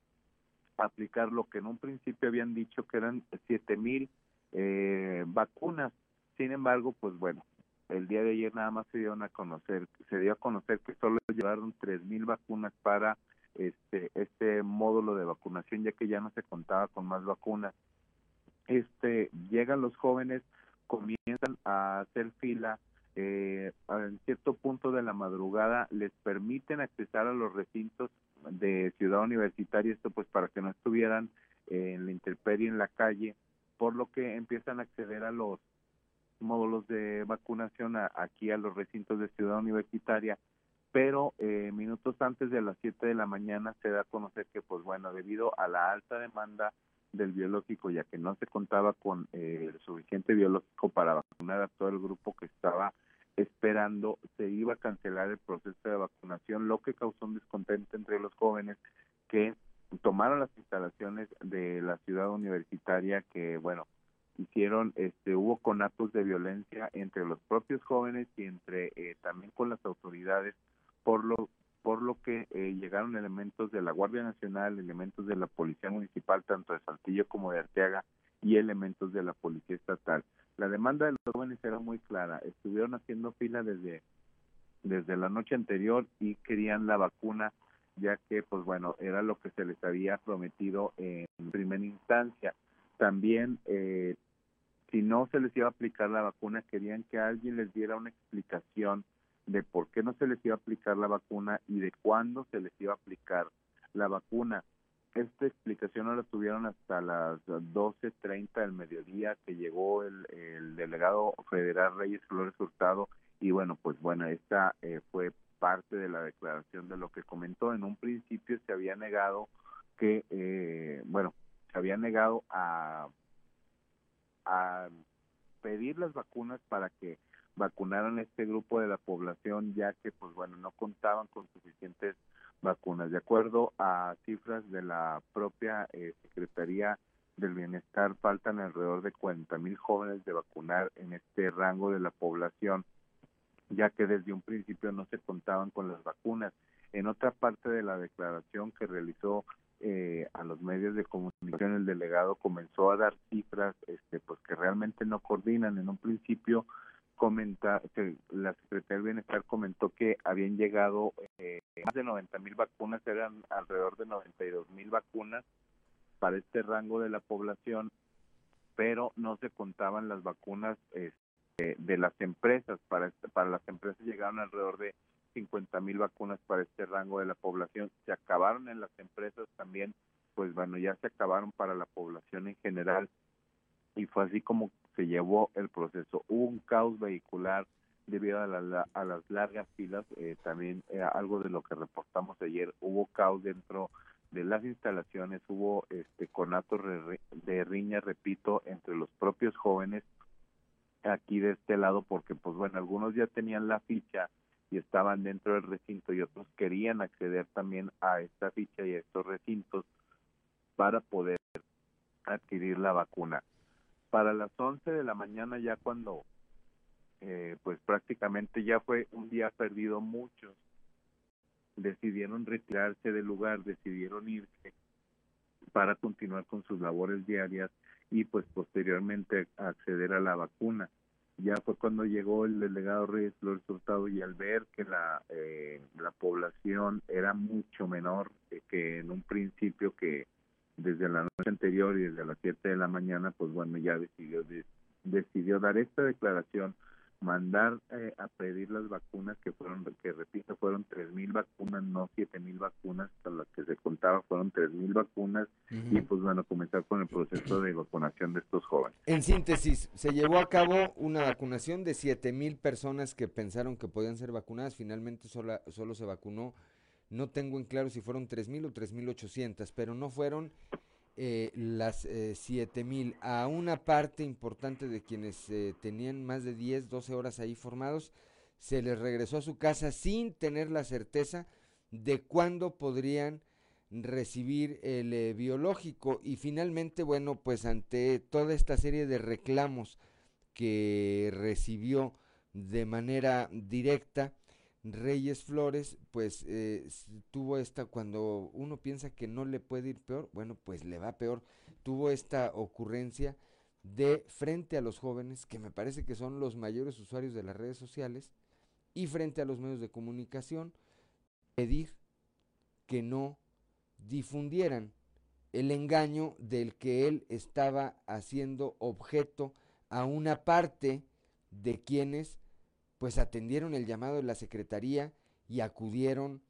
Speaker 21: aplicar lo que en un principio habían dicho que eran siete mil eh, vacunas. Sin embargo, pues bueno, el día de ayer nada más se dio a conocer, se dio a conocer que solo llevaron tres mil vacunas para este este módulo de vacunación ya que ya no se contaba con más vacunas. Este llegan los jóvenes, comienzan a hacer fila eh, en cierto punto de la madrugada les permiten accesar a los recintos de Ciudad Universitaria, esto pues para que no estuvieran en la intemperie en la calle, por lo que empiezan a acceder a los módulos de vacunación aquí a los recintos de Ciudad Universitaria, pero eh, minutos antes de las 7 de la mañana se da a conocer que, pues bueno, debido a la alta demanda del biológico, ya que no se contaba con eh, el suficiente biológico para vacunar a todo el grupo que estaba esperando, se iba a cancelar el proceso de vacunación, lo que causó un descontento entre los jóvenes que tomaron las instalaciones de la ciudad universitaria que, bueno, hicieron, este, hubo conatos de violencia entre los propios jóvenes y entre eh, también con las autoridades, por lo por lo que eh, llegaron elementos de la Guardia Nacional, elementos de la Policía Municipal, tanto de Saltillo como de Arteaga, y elementos de la Policía Estatal. La demanda de los jóvenes era muy clara, estuvieron haciendo fila desde, desde la noche anterior y querían la vacuna ya que pues bueno, era lo que se les había prometido en primera instancia. También eh, si no se les iba a aplicar la vacuna, querían que alguien les diera una explicación de por qué no se les iba a aplicar la vacuna y de cuándo se les iba a aplicar la vacuna. Esta explicación no la tuvieron hasta las 12.30 del mediodía que llegó el, el, delegado federal Reyes Flores Hurtado y bueno, pues bueno, esta eh, fue parte de la declaración de lo que comentó. En un principio se había negado que, eh, bueno, se había negado a, pedir las vacunas para que vacunaran este grupo de la población, ya que, pues bueno, no contaban con suficientes vacunas. De acuerdo a cifras de la propia eh, Secretaría del Bienestar, faltan alrededor de 40 mil jóvenes de vacunar en este rango de la población, ya que desde un principio no se contaban con las vacunas. En otra parte de la declaración que realizó eh, a los medios de comunicación, el delegado comenzó a dar cifras este, pues que realmente no coordinan. En un principio comenta, que la Secretaría del Bienestar comentó que habían llegado eh, más de 90 mil vacunas, eran alrededor de 92 mil vacunas para este rango de la población, pero no se contaban las vacunas este, de las empresas. Para, para las empresas llegaron alrededor de 50 mil vacunas para este rango de la población. Se acabaron en las empresas también, pues bueno, ya se acabaron para la población en general y fue así como se llevó el proceso. Hubo un caos vehicular debido a, a las largas filas, eh, también algo de lo que reportamos ayer, hubo caos dentro de las instalaciones, hubo este conato de riña, repito, entre los propios jóvenes aquí de este lado, porque pues bueno, algunos ya tenían la ficha y estaban dentro del recinto y otros querían acceder también a esta ficha y a estos recintos para poder adquirir la vacuna. Para las 11 de la mañana ya cuando eh, pues prácticamente ya fue un día perdido muchos decidieron retirarse del lugar decidieron irse para continuar con sus labores diarias y pues posteriormente acceder a la vacuna ya fue cuando llegó el delegado Reyes Flores Hurtado y al ver que la eh, la población era mucho menor que en un principio que desde la noche anterior y desde las 7 de la mañana, pues bueno, ya decidió, decidió dar esta declaración, mandar eh, a pedir las vacunas que fueron, que repito, fueron mil vacunas, no mil vacunas, hasta las que se contaba fueron mil vacunas y pues bueno, comenzar con el proceso de vacunación de estos jóvenes.
Speaker 1: En síntesis, se llevó a cabo una vacunación de mil personas que pensaron que podían ser vacunadas, finalmente solo, solo se vacunó no tengo en claro si fueron 3.000 o 3.800, pero no fueron eh, las eh, 7.000. A una parte importante de quienes eh, tenían más de 10, 12 horas ahí formados, se les regresó a su casa sin tener la certeza de cuándo podrían recibir el eh, biológico. Y finalmente, bueno, pues ante toda esta serie de reclamos que recibió de manera directa, Reyes Flores, pues eh, tuvo esta, cuando uno piensa que no le puede ir peor, bueno, pues le va peor. Tuvo esta ocurrencia de frente a los jóvenes, que me parece que son los mayores usuarios de las redes sociales, y frente a los medios de comunicación, pedir que no difundieran el engaño del que él estaba haciendo objeto a una parte de quienes pues atendieron el llamado de la Secretaría y acudieron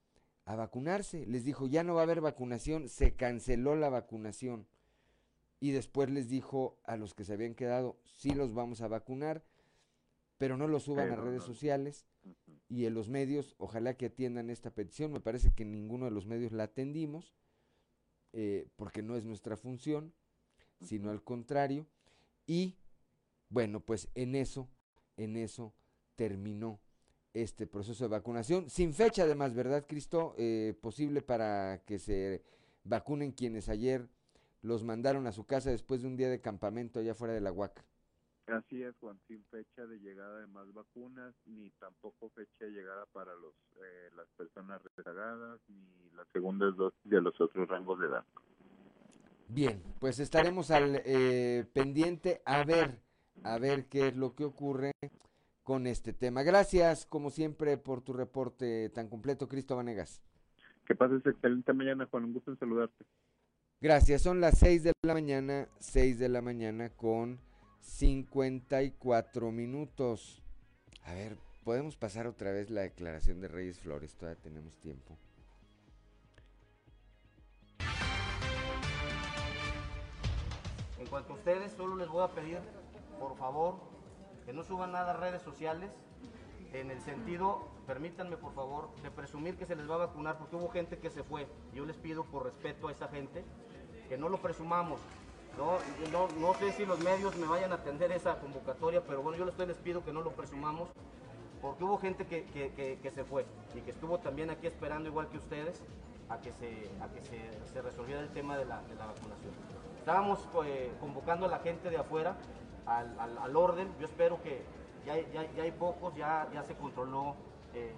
Speaker 1: a vacunarse. Les dijo, ya no va a haber vacunación, se canceló la vacunación. Y después les dijo a los que se habían quedado, sí los vamos a vacunar, pero no los suban a redes sociales y en los medios, ojalá que atiendan esta petición. Me parece que ninguno de los medios la atendimos, eh, porque no es nuestra función, sino al contrario. Y bueno, pues en eso, en eso terminó este proceso de vacunación, sin fecha además, ¿verdad, Cristo? Eh, posible para que se vacunen quienes ayer los mandaron a su casa después de un día de campamento allá fuera de la Huaca.
Speaker 21: Así es, Juan, sin fecha de llegada de más vacunas, ni tampoco fecha de llegada para los eh, las personas rezagadas, ni las segundas dosis de los otros rangos de edad.
Speaker 1: Bien, pues estaremos al eh, pendiente a ver, a ver qué es lo que ocurre con este tema. Gracias, como siempre, por tu reporte tan completo, Cristo Vanegas.
Speaker 21: Que pases excelente mañana, Juan. Un gusto en saludarte.
Speaker 1: Gracias, son las 6 de la mañana, 6 de la mañana con 54 minutos. A ver, podemos pasar otra vez la declaración de Reyes Flores, todavía tenemos tiempo.
Speaker 20: En cuanto a ustedes, solo les voy a pedir, por favor, no suban nada a redes sociales en el sentido, permítanme por favor, de presumir que se les va a vacunar porque hubo gente que se fue. Yo les pido por respeto a esa gente que no lo presumamos. No, no, no sé si los medios me vayan a atender esa convocatoria, pero bueno, yo les, les pido que no lo presumamos porque hubo gente que, que, que, se fue y que estuvo también aquí esperando igual que ustedes a que se, a que se, se resolviera el tema de la, de la vacunación. Estábamos eh, convocando a la gente de afuera al, al, al orden, yo espero que ya, ya, ya, hay pocos, ya, ya se controló eh,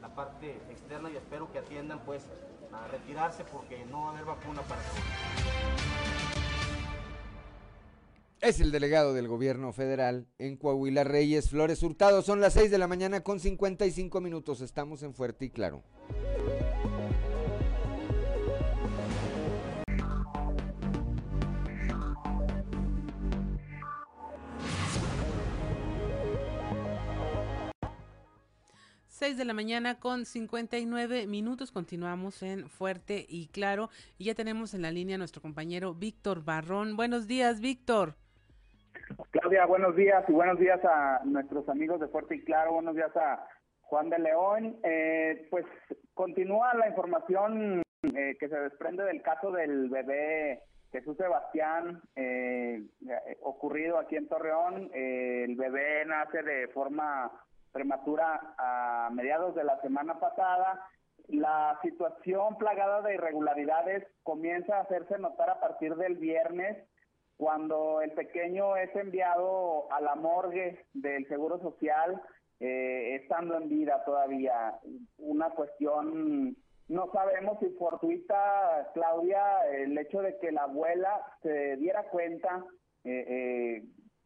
Speaker 20: la parte externa y espero que atiendan pues a retirarse porque no va a haber vacuna para todos.
Speaker 1: Es el delegado del gobierno federal en Coahuila, Reyes Flores Hurtado. Son las 6 de la mañana con 55 minutos. Estamos en Fuerte y Claro.
Speaker 3: Seis de la mañana con 59 minutos. Continuamos en Fuerte y Claro. Y ya tenemos en la línea a nuestro compañero Víctor Barrón. Buenos días, Víctor.
Speaker 22: Claudia, buenos días y buenos días a nuestros amigos de Fuerte y Claro, buenos días a Juan de León. Eh, pues continúa la información eh, que se desprende del caso del bebé Jesús Sebastián eh, ocurrido aquí en Torreón. el bebé nace de forma prematura a mediados de la semana pasada. La situación plagada de irregularidades comienza a hacerse notar a partir del viernes cuando el pequeño es enviado a la morgue del Seguro Social, eh, estando en vida todavía. Una cuestión, no sabemos si fortuita, Claudia, el hecho de que la abuela se diera cuenta, eh, eh,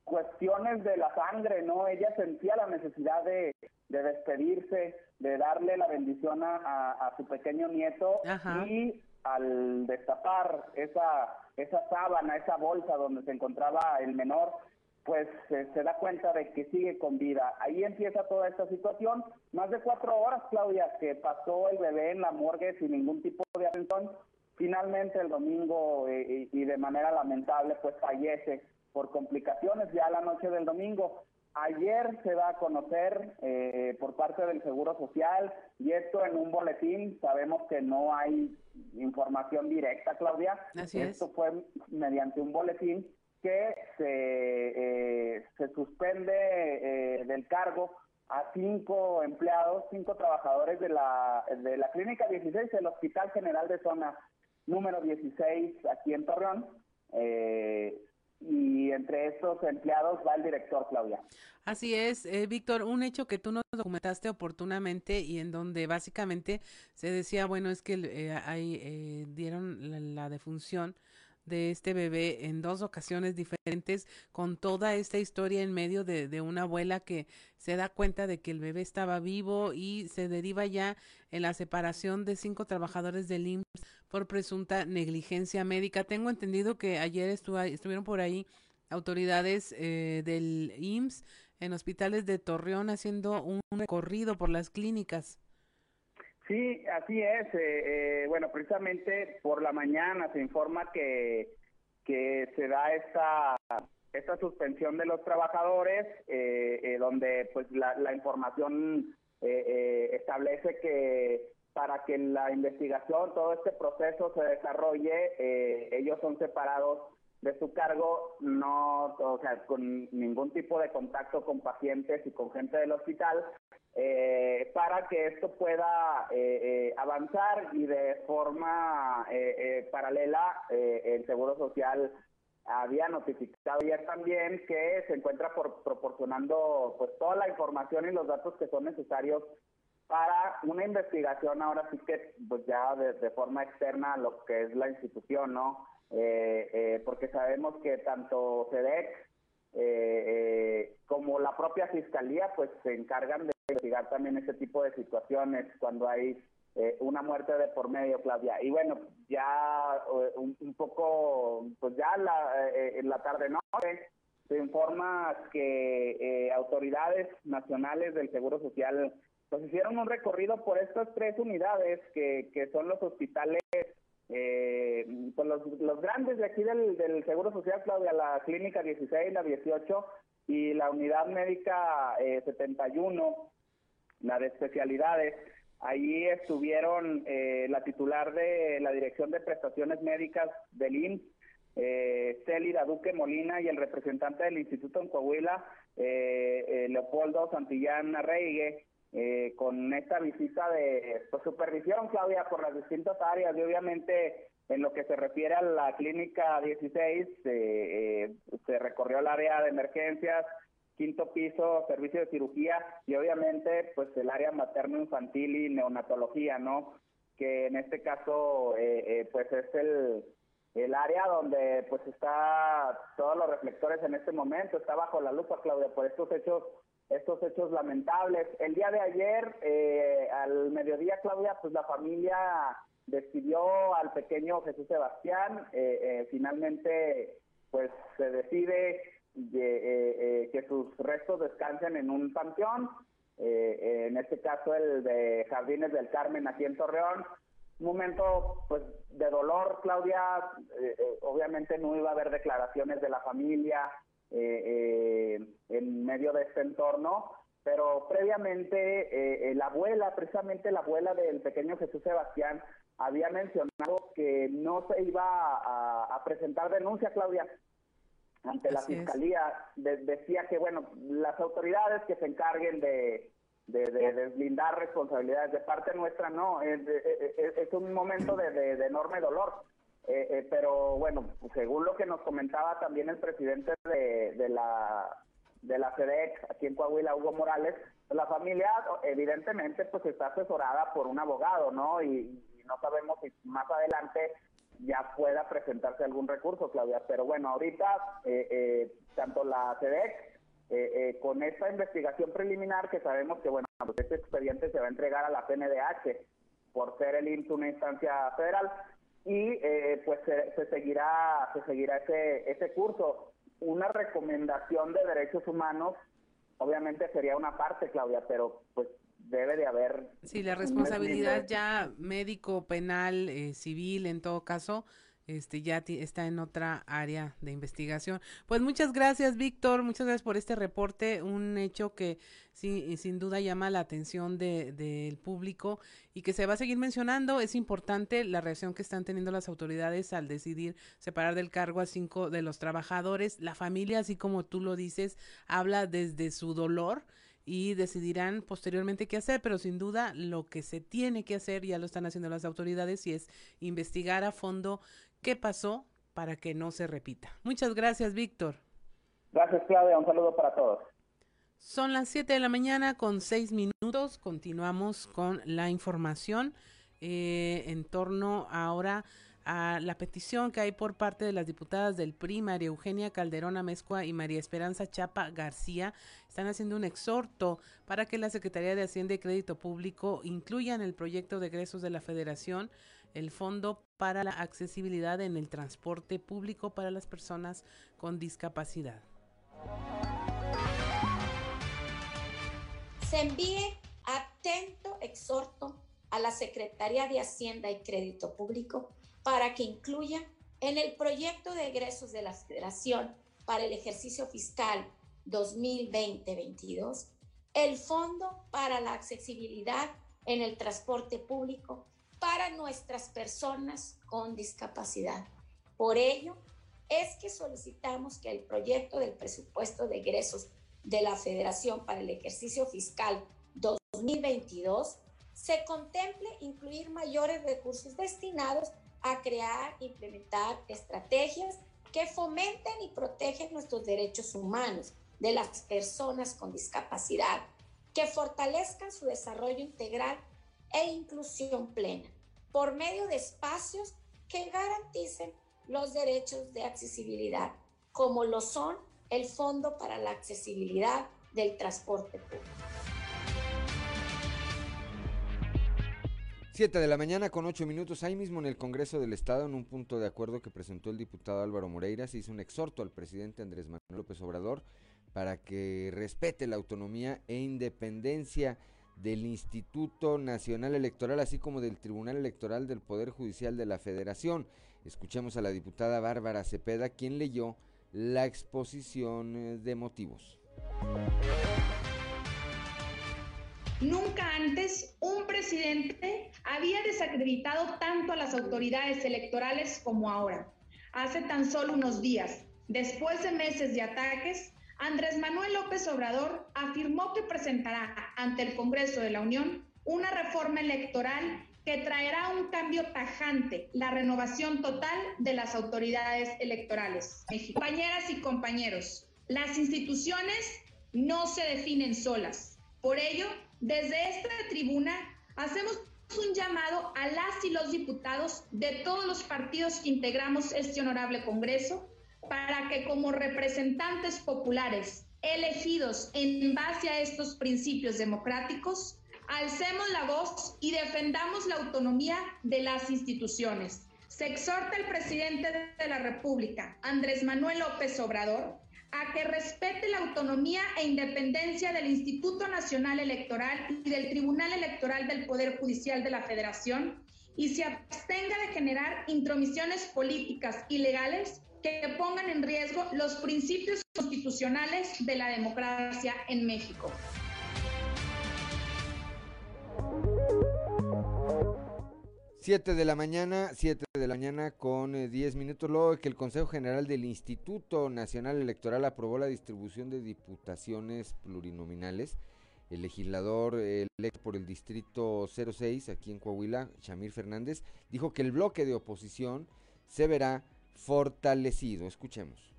Speaker 22: cuestiones de la sangre, ¿no? Ella sentía la necesidad de, de despedirse, de darle la bendición a, a, a su pequeño nieto Ajá. y al destapar esa, esa sábana, esa bolsa donde se encontraba el menor, pues se da cuenta de que sigue con vida. Ahí empieza toda esta situación. Más de cuatro horas, Claudia, que pasó el bebé en la morgue sin ningún tipo de atención. Finalmente el domingo eh, y de manera lamentable, pues fallece por complicaciones ya la noche del domingo. Ayer se va a conocer eh, por parte del Seguro Social y esto en un boletín. Sabemos que no hay información directa, Claudia.
Speaker 3: Así
Speaker 22: esto
Speaker 3: es.
Speaker 22: fue mediante un boletín que se, eh, se suspende eh, del cargo a cinco empleados, cinco trabajadores de la, de la Clínica 16, el Hospital General de Zona número 16 aquí en Torreón. Eh, y entre estos empleados va el director, Claudia.
Speaker 3: Así es, eh, Víctor, un hecho que tú nos documentaste oportunamente y en donde básicamente se decía, bueno, es que eh, ahí eh, dieron la, la, defunción de este bebé en dos ocasiones diferentes con toda esta historia en medio de, de, una abuela que se da cuenta de que el bebé estaba vivo y se deriva ya en la separación de cinco trabajadores del IMSS por presunta negligencia médica. Tengo entendido que ayer estuvieron por ahí autoridades eh, del IMSS en hospitales de Torreón haciendo un recorrido por las clínicas.
Speaker 22: Sí, así es. Eh, eh, bueno, precisamente por la mañana se informa que, que se da esta esta suspensión de los trabajadores, eh, eh, donde pues la, la información eh, establece que para que la investigación, todo este proceso se desarrolle, ellos son separados de su cargo, no, o sea, con ningún tipo de contacto con pacientes y con gente del hospital, eh, para que esto pueda eh, eh, avanzar y de forma paralela el Seguro Social había notificado ayer también que se encuentra por, proporcionando pues toda la información y los datos que son necesarios para una investigación ahora sí que pues ya de, forma externa a lo que es la institución, ¿no? Eh, eh, porque sabemos que tanto SEDEC eh, como la propia Fiscalía pues se encargan de investigar también ese tipo de situaciones cuando hay eh, una muerte de por medio, Claudia. Y bueno, ya eh, un, poco, pues ya la, eh, en la tarde-noche se informa que autoridades nacionales del Seguro Social pues hicieron un recorrido por estas tres unidades que, que son los hospitales, pues los, los, grandes de aquí del, del Seguro Social, Claudia, la Clínica 16, la 18 y la Unidad Médica 71, la de especialidades. Ahí estuvieron eh, la titular de la Dirección de Prestaciones Médicas del IMSS, eh, Célida Duque Molina, y el representante del Instituto en Coahuila, eh, eh Leopoldo Santillán Arreigue, eh, con esta visita de pues, supervisión, Claudia, por las distintas áreas. Y obviamente en lo que se refiere a la clínica 16, se recorrió el área de emergencias, quinto piso, servicio de cirugía y obviamente pues el área materno-infantil y neonatología, ¿no? Que en este caso eh, eh, pues es el, el área donde pues está todos los reflectores en este momento, está bajo la lupa, Claudia, por estos hechos estos hechos lamentables. El día de ayer, eh, al mediodía, Claudia, pues la familia decidió al pequeño Jesús Sebastián, finalmente pues se decide de, eh, eh, que sus restos descansen en un panteón, eh, en este caso el de Jardines del Carmen aquí en Torreón. Un momento pues de dolor, Claudia, obviamente no iba a haber declaraciones de la familia en medio de este entorno, pero previamente la abuela, precisamente la abuela del pequeño Jesús Sebastián, había mencionado que no se iba a presentar denuncia, Claudia, ante la fiscalía decía que bueno las autoridades que se encarguen de, de, deslindar responsabilidades de parte nuestra no es, es, un momento de, enorme dolor. Eh, eh, pero bueno según lo que nos comentaba también el presidente de, la de la FEDEC aquí en Coahuila Hugo Morales la familia evidentemente pues está asesorada por un abogado no y no sabemos si más adelante ya pueda presentarse algún recurso, Claudia. Pero bueno, ahorita eh, eh, tanto la SEDEC eh, con esta investigación preliminar que sabemos que bueno, pues este expediente se va a entregar a la PNDH por ser el IMSS una instancia federal y pues se, seguirá se seguirá ese ese curso. Una recomendación de derechos humanos obviamente sería una parte, Claudia, pero pues debe de haber...
Speaker 3: Sí, la responsabilidad ya médico, penal, eh, civil, en todo caso, este ya está en otra área de investigación. Pues muchas gracias, Víctor, muchas gracias por este reporte, un hecho que sí, sin duda llama la atención del de, público y que se va a seguir mencionando. Es importante la reacción que están teniendo las autoridades al decidir separar del cargo a cinco de los trabajadores. La familia, así como tú lo dices, habla desde su dolor y decidirán posteriormente qué hacer, pero sin duda lo que se tiene que hacer, ya lo están haciendo las autoridades, y es investigar a fondo qué pasó para que no se repita. Muchas gracias, Víctor.
Speaker 22: Gracias, Claudia. Un saludo para todos.
Speaker 3: Son las 7 de la mañana con 6 minutos. Continuamos con la información eh, en torno ahora a la petición que hay por parte de las diputadas del PRI, María Eugenia Calderón Amezcua y María Esperanza Chapa García, están haciendo un exhorto para que la Secretaría de Hacienda y Crédito Público incluya en el proyecto de egresos de la Federación el Fondo para la Accesibilidad en el Transporte Público para las Personas con Discapacidad.
Speaker 23: Se envíe atento exhorto a la Secretaría de Hacienda y Crédito Público para que incluya en el proyecto de egresos de la Federación para el ejercicio fiscal 2020-22 el Fondo para la Accesibilidad en el Transporte Público para nuestras personas con discapacidad. Por ello, es que solicitamos que el proyecto del presupuesto de egresos de la Federación para el ejercicio fiscal 2022 se contemple incluir mayores recursos destinados a crear, implementar estrategias que fomenten y protegen nuestros derechos humanos de las personas con discapacidad, que fortalezcan su desarrollo integral e inclusión plena por medio de espacios que garanticen los derechos de accesibilidad, como lo son el Fondo para la Accesibilidad del Transporte Público.
Speaker 1: 7 de la mañana con 8 minutos, ahí mismo en el Congreso del Estado, en un punto de acuerdo que presentó el diputado Álvaro Moreira, se hizo un exhorto al presidente Andrés Manuel López Obrador para que respete la autonomía e independencia del Instituto Nacional Electoral, así como del Tribunal Electoral del Poder Judicial de la Federación. Escuchemos a la diputada Bárbara Cepeda, quien leyó la exposición eh, de motivos.
Speaker 24: Nunca antes un presidente había desacreditado tanto a las autoridades electorales como ahora. Hace tan solo unos días, después de meses de ataques, Andrés Manuel López Obrador afirmó que presentará ante el Congreso de la Unión una reforma electoral que traerá un cambio tajante, la renovación total de las autoridades electorales. Compañeras y compañeros, las instituciones no se definen solas. Por ello, desde esta tribuna hacemos un llamado a las y los diputados de todos los partidos que integramos este honorable Congreso para que como representantes populares elegidos en base a estos principios democráticos, alcemos la voz y defendamos la autonomía de las instituciones. Se exhorta al presidente de la República, Andrés Manuel López Obrador, a que respete la autonomía e independencia del Instituto Nacional Electoral y del Tribunal Electoral del Poder Judicial de la Federación y se abstenga de generar intromisiones políticas y legales que pongan en riesgo los principios constitucionales de la democracia en México.
Speaker 1: 7 de la mañana, 7 de la mañana con 10 eh, minutos, luego de que el Consejo General del Instituto Nacional Electoral aprobó la distribución de diputaciones plurinominales, el legislador electo por el Distrito 06 aquí en Coahuila, Chamir Fernández, dijo que el bloque de oposición se verá fortalecido. Escuchemos.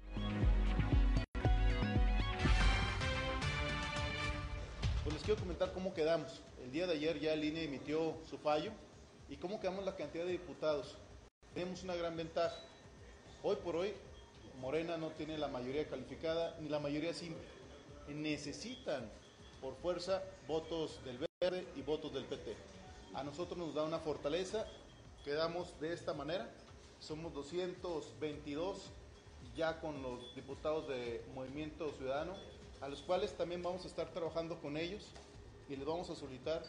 Speaker 25: Pues les quiero comentar cómo quedamos. El día de ayer ya el INE emitió su fallo ¿Y cómo quedamos la cantidad de diputados? Tenemos una gran ventaja. Hoy por hoy, Morena no tiene la mayoría calificada ni la mayoría simple. Necesitan, por fuerza, votos del Verde y votos del PT. A nosotros nos da una fortaleza. Quedamos de esta manera. Somos 222 ya con los diputados de Movimiento Ciudadano, a los cuales también vamos a estar trabajando con ellos y les vamos a solicitar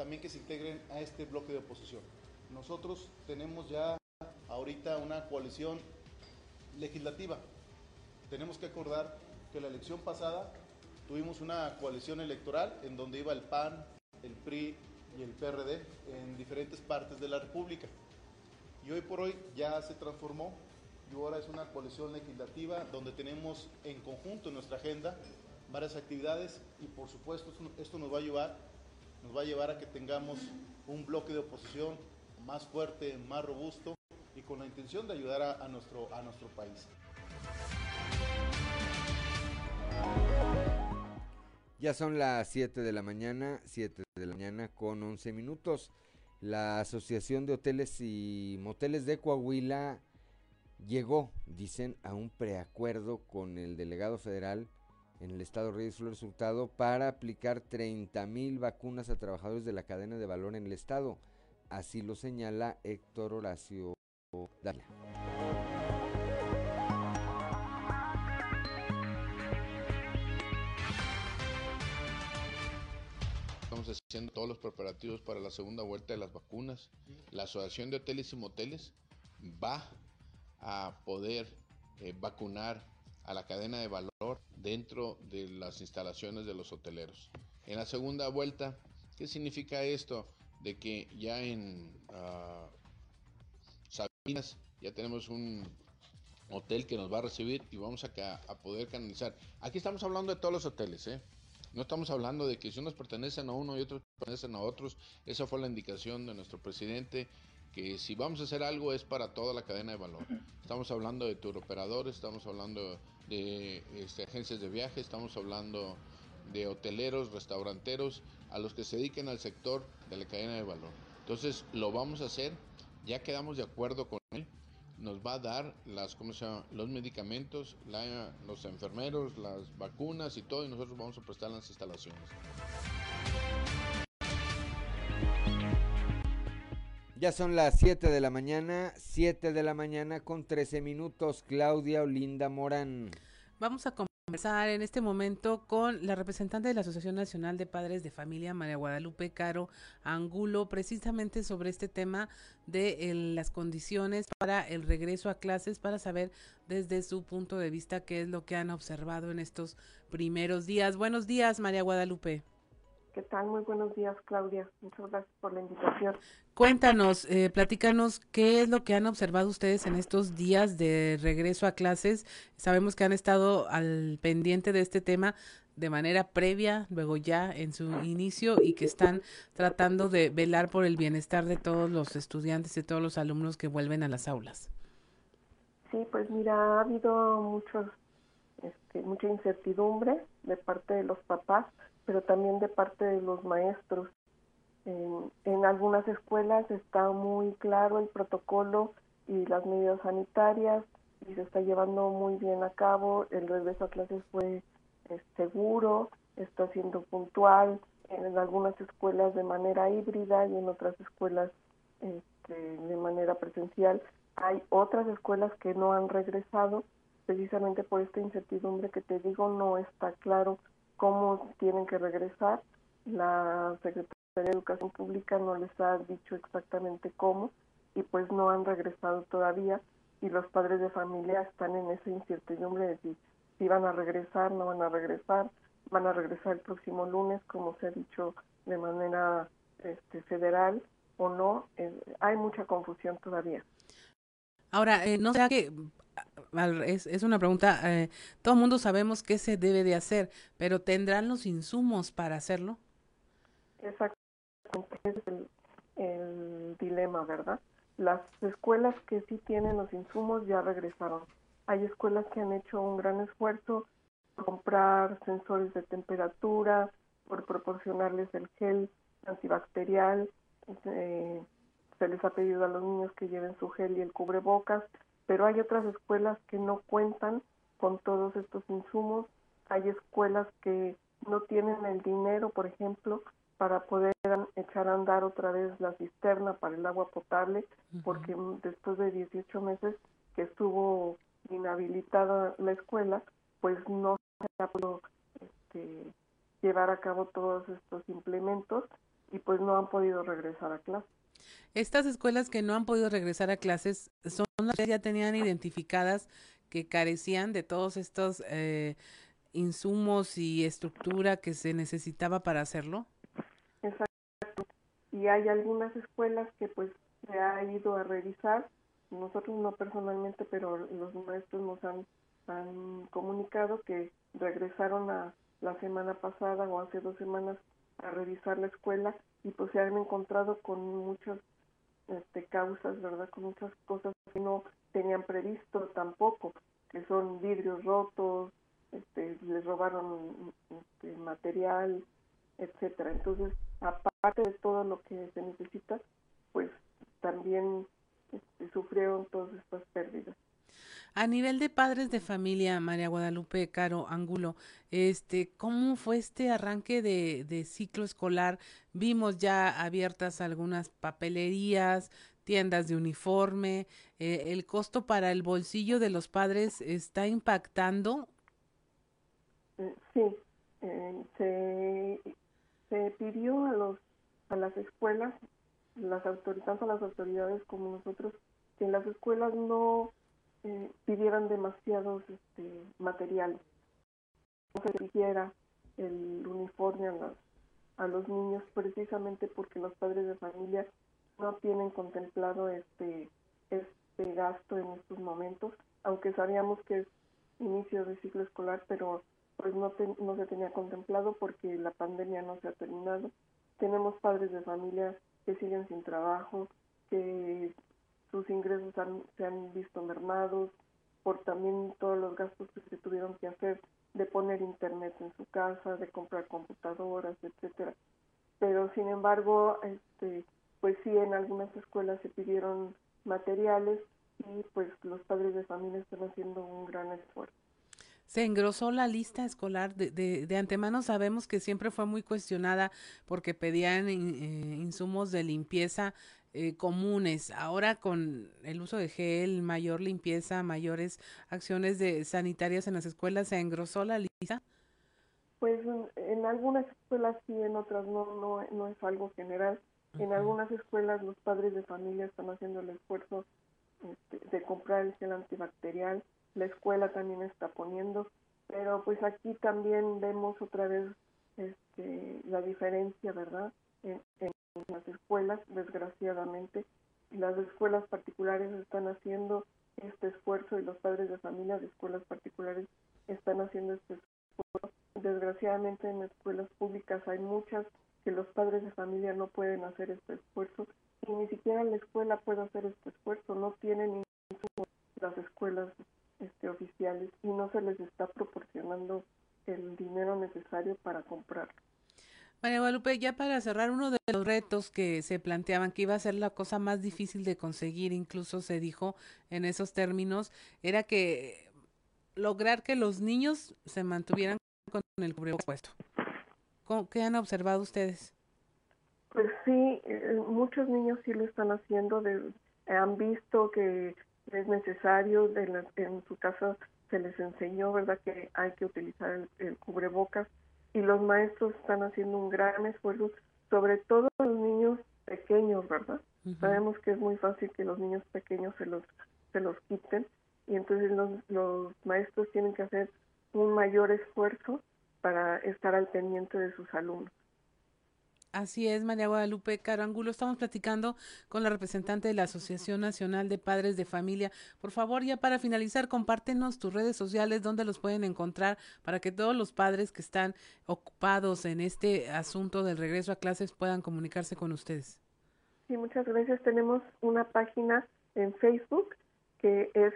Speaker 25: también que se integren a este bloque de oposición. Nosotros tenemos ya ahorita una coalición legislativa. Tenemos que acordar que la elección pasada tuvimos una coalición electoral en donde iba el PAN, el PRI y el PRD en diferentes partes de la República. Y hoy por hoy ya se transformó y ahora es una coalición legislativa donde tenemos en conjunto en nuestra agenda varias actividades y por supuesto esto nos va a ayudar nos va a llevar a que tengamos un bloque de oposición más fuerte, más robusto y con la intención de ayudar a, nuestro, a nuestro país.
Speaker 1: Ya son las 7 de la mañana, 7 de la mañana con 11 minutos. La Asociación de Hoteles y Moteles de Coahuila llegó, dicen, a un preacuerdo con el delegado federal en el estado Reyes Flores Hurtado para aplicar 30 mil vacunas a trabajadores de la cadena de valor en el estado. Así lo señala Héctor Horacio Dávila.
Speaker 7: Estamos haciendo todos los preparativos para la segunda vuelta de las vacunas. La Asociación de Hoteles y Moteles va a poder eh, vacunar a la cadena de valor dentro de las instalaciones de los hoteleros. En la segunda vuelta, ¿qué significa esto? De que ya en uh, Sabinas ya tenemos un hotel que nos va a recibir y vamos a, a poder canalizar. Aquí estamos hablando de todos los hoteles, ¿eh? No estamos hablando de que si unos pertenecen a uno y otros pertenecen a otros. Esa fue la indicación de nuestro presidente que si vamos a hacer algo es para toda la cadena de valor. Estamos hablando de turoperadores, estamos hablando de este, agencias de viaje, estamos hablando de hoteleros, restauranteros, a los que se dediquen al sector de la cadena de valor. Entonces lo vamos a hacer, ya quedamos de acuerdo con él, nos va a dar las, ¿cómo se llama? los medicamentos, los enfermeros, las vacunas y todo, y nosotros vamos a prestar las instalaciones.
Speaker 1: Ya son las 7 de la mañana, 7 de la mañana con 13 minutos. Claudia Olinda Morán.
Speaker 3: Vamos a conversar en este momento con la representante de la Asociación Nacional de Padres de Familia, María Guadalupe Caro Angulo, precisamente sobre este tema de las condiciones para el regreso a clases, para saber desde su punto de vista qué es lo que han observado en estos primeros días. Buenos días, María Guadalupe.
Speaker 26: ¿Qué tal? Muy buenos días, Claudia. Muchas gracias por la invitación.
Speaker 3: Cuéntanos, eh, platícanos qué es lo que han observado ustedes en estos días de regreso a clases. Sabemos que han estado al pendiente de este tema de manera previa, luego ya en su inicio y que están tratando de velar por el bienestar de todos los estudiantes y todos los alumnos que vuelven a las aulas.
Speaker 26: Sí, pues mira, ha habido muchos, este, mucha incertidumbre de parte de los papás pero también de parte de los maestros. En, algunas escuelas está muy claro el protocolo y las medidas sanitarias y se está llevando muy bien a cabo. El regreso a clases fue seguro, está siendo puntual, en algunas escuelas de manera híbrida y en otras escuelas este, de manera presencial. Hay otras escuelas que no han regresado precisamente por esta incertidumbre que te digo, no está claro cómo tienen que regresar. La Secretaría de Educación Pública no les ha dicho exactamente cómo y pues no han regresado todavía y los padres de familia están en esa incertidumbre de si, si van a regresar, no van a regresar, van a regresar el próximo lunes, como se ha dicho de manera este, federal o no. Eh, hay mucha confusión todavía.
Speaker 3: Ahora, eh, ¿no será que es, es una pregunta, eh, todo el mundo sabemos qué se debe de hacer, pero ¿tendrán los insumos para hacerlo?
Speaker 26: Exactamente, es el, el dilema, ¿verdad? Las escuelas que sí tienen los insumos ya regresaron. Hay escuelas que han hecho un gran esfuerzo por comprar sensores de temperatura, por proporcionarles el gel antibacterial. Eh, se les ha pedido a los niños que lleven su gel y el cubrebocas pero hay otras escuelas que no cuentan con todos estos insumos, hay escuelas que no tienen el dinero, por ejemplo, para poder echar a andar otra vez la cisterna para el agua potable, porque después de 18 meses que estuvo inhabilitada la escuela, pues no se ha podido este, llevar a cabo todos estos implementos y pues no han podido regresar a clase.
Speaker 3: Estas escuelas que no han podido regresar a clases son las que ya tenían identificadas que carecían de todos estos eh, insumos y estructura que se necesitaba para hacerlo.
Speaker 26: Exacto. Y hay algunas escuelas que pues se ha ido a revisar, nosotros no personalmente, pero los maestros nos han, han comunicado que regresaron a la semana pasada o hace dos semanas a revisar la escuela y pues se han encontrado con muchas este, causas, ¿verdad? Con muchas cosas que no tenían previsto tampoco, que son vidrios rotos, este, les robaron este, material, etcétera. Entonces, aparte de todo lo que se necesita, pues también este, sufrieron todas estas pérdidas.
Speaker 3: A nivel de padres de familia, María Guadalupe Caro Angulo, este, ¿cómo fue este arranque de, ciclo escolar? Vimos ya abiertas algunas papelerías, tiendas de uniforme. Eh, ¿El costo para el bolsillo de los padres está impactando?
Speaker 26: Eh, sí, eh, se, pidió a los a las escuelas, las autoridades, tanto las autoridades como nosotros, que en las escuelas no eh, pidieran demasiados este, materiales. No se pidiera el uniforme a, a los niños precisamente porque los padres de familia no tienen contemplado este, este gasto en estos momentos, aunque sabíamos que es inicio de ciclo escolar, pero pues no, no se tenía contemplado porque la pandemia no se ha terminado. Tenemos padres de familia que siguen sin trabajo, que sus ingresos se han visto mermados por también todos los gastos que se tuvieron que hacer de poner internet en su casa, de comprar computadoras, etcétera. Pero sin embargo, este, pues sí, en algunas escuelas se pidieron materiales y pues los padres de familia están haciendo un gran esfuerzo
Speaker 3: se engrosó la lista escolar. De, de, de, antemano sabemos que siempre fue muy cuestionada porque pedían eh, insumos de limpieza eh, comunes. Ahora con el uso de gel, mayor limpieza, mayores acciones de sanitarias en las escuelas, ¿se engrosó la lista?
Speaker 26: Pues en algunas escuelas sí, en otras no, no, no es algo general. En algunas escuelas los padres de familia están haciendo el esfuerzo este, de comprar el gel antibacterial, la escuela también está poniendo, pero pues aquí también vemos otra vez este, la diferencia, ¿verdad? En, en las escuelas, desgraciadamente, las escuelas particulares están haciendo este esfuerzo y los padres de familia de escuelas particulares están haciendo este esfuerzo. Desgraciadamente en escuelas públicas hay muchas que los padres de familia no pueden hacer este esfuerzo y ni siquiera la escuela puede hacer este esfuerzo, no tienen las escuelas este, oficiales y no se les está proporcionando el dinero necesario para comprarlo.
Speaker 3: María Guadalupe, ya para cerrar, uno de los retos que se planteaban que iba a ser la cosa más difícil de conseguir, incluso se dijo en esos términos, era que lograr que los niños se mantuvieran con el cubrebocas puesto. ¿Qué han observado ustedes?
Speaker 26: Pues sí, eh, muchos niños sí lo están haciendo, de, han visto que es necesario, de en su casa se les enseñó, ¿verdad?, que hay que utilizar el, el cubrebocas y los maestros están haciendo un gran esfuerzo, sobre todo los niños pequeños, ¿verdad? Sabemos que es muy fácil que los niños pequeños se los, se los quiten y entonces los, los maestros tienen que hacer un mayor esfuerzo para estar al pendiente de sus alumnos.
Speaker 3: Así es, María Guadalupe Carangulo. Estamos platicando con la representante de la Asociación Nacional de Padres de Familia. Por favor, ya para finalizar, compártenos tus redes sociales, donde los pueden encontrar para que todos los padres que están ocupados en este asunto del regreso a clases puedan comunicarse con ustedes.
Speaker 26: Sí, muchas gracias. Tenemos una página en Facebook que es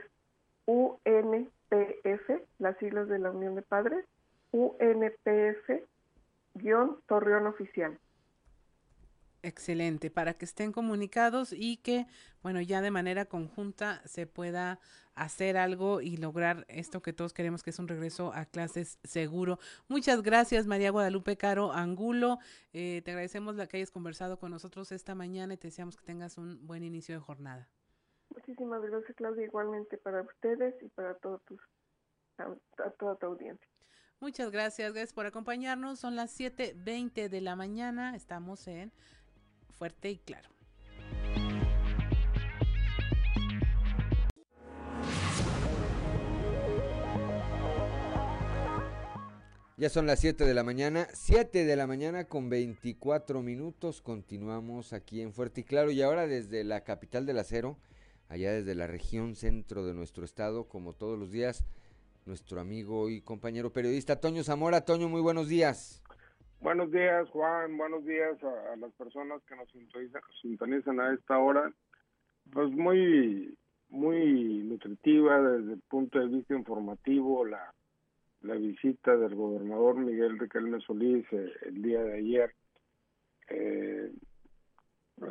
Speaker 26: UNPF, las siglas de la Unión de Padres, UNPF-Torreón Oficial.
Speaker 3: Excelente, para que estén comunicados y que, bueno, ya de manera conjunta se pueda hacer algo y lograr esto que todos queremos, que es un regreso a clases seguro. Muchas gracias, María Guadalupe Caro Angulo. Eh, te agradecemos la que hayas conversado con nosotros esta mañana y te deseamos que tengas un buen inicio de jornada.
Speaker 26: Muchísimas gracias, Claudia, igualmente para ustedes y para todos tus, a toda tu audiencia.
Speaker 3: Muchas gracias, gracias por acompañarnos. Son las 7.20 de la mañana. Estamos en fuerte y claro.
Speaker 1: Ya son las 7 de la mañana, 7 de la mañana con 24 minutos. Continuamos aquí en Fuerte y Claro y ahora desde la capital del acero, allá desde la región centro de nuestro estado, como todos los días, nuestro amigo y compañero periodista Toño Zamora. Toño, muy buenos días.
Speaker 27: Buenos días, Juan. Buenos días a, las personas que nos sintonizan, a esta hora. Pues muy, muy nutritiva desde el punto de vista informativo la, la visita del gobernador Miguel Riquelme Solís eh, el día de ayer. Eh,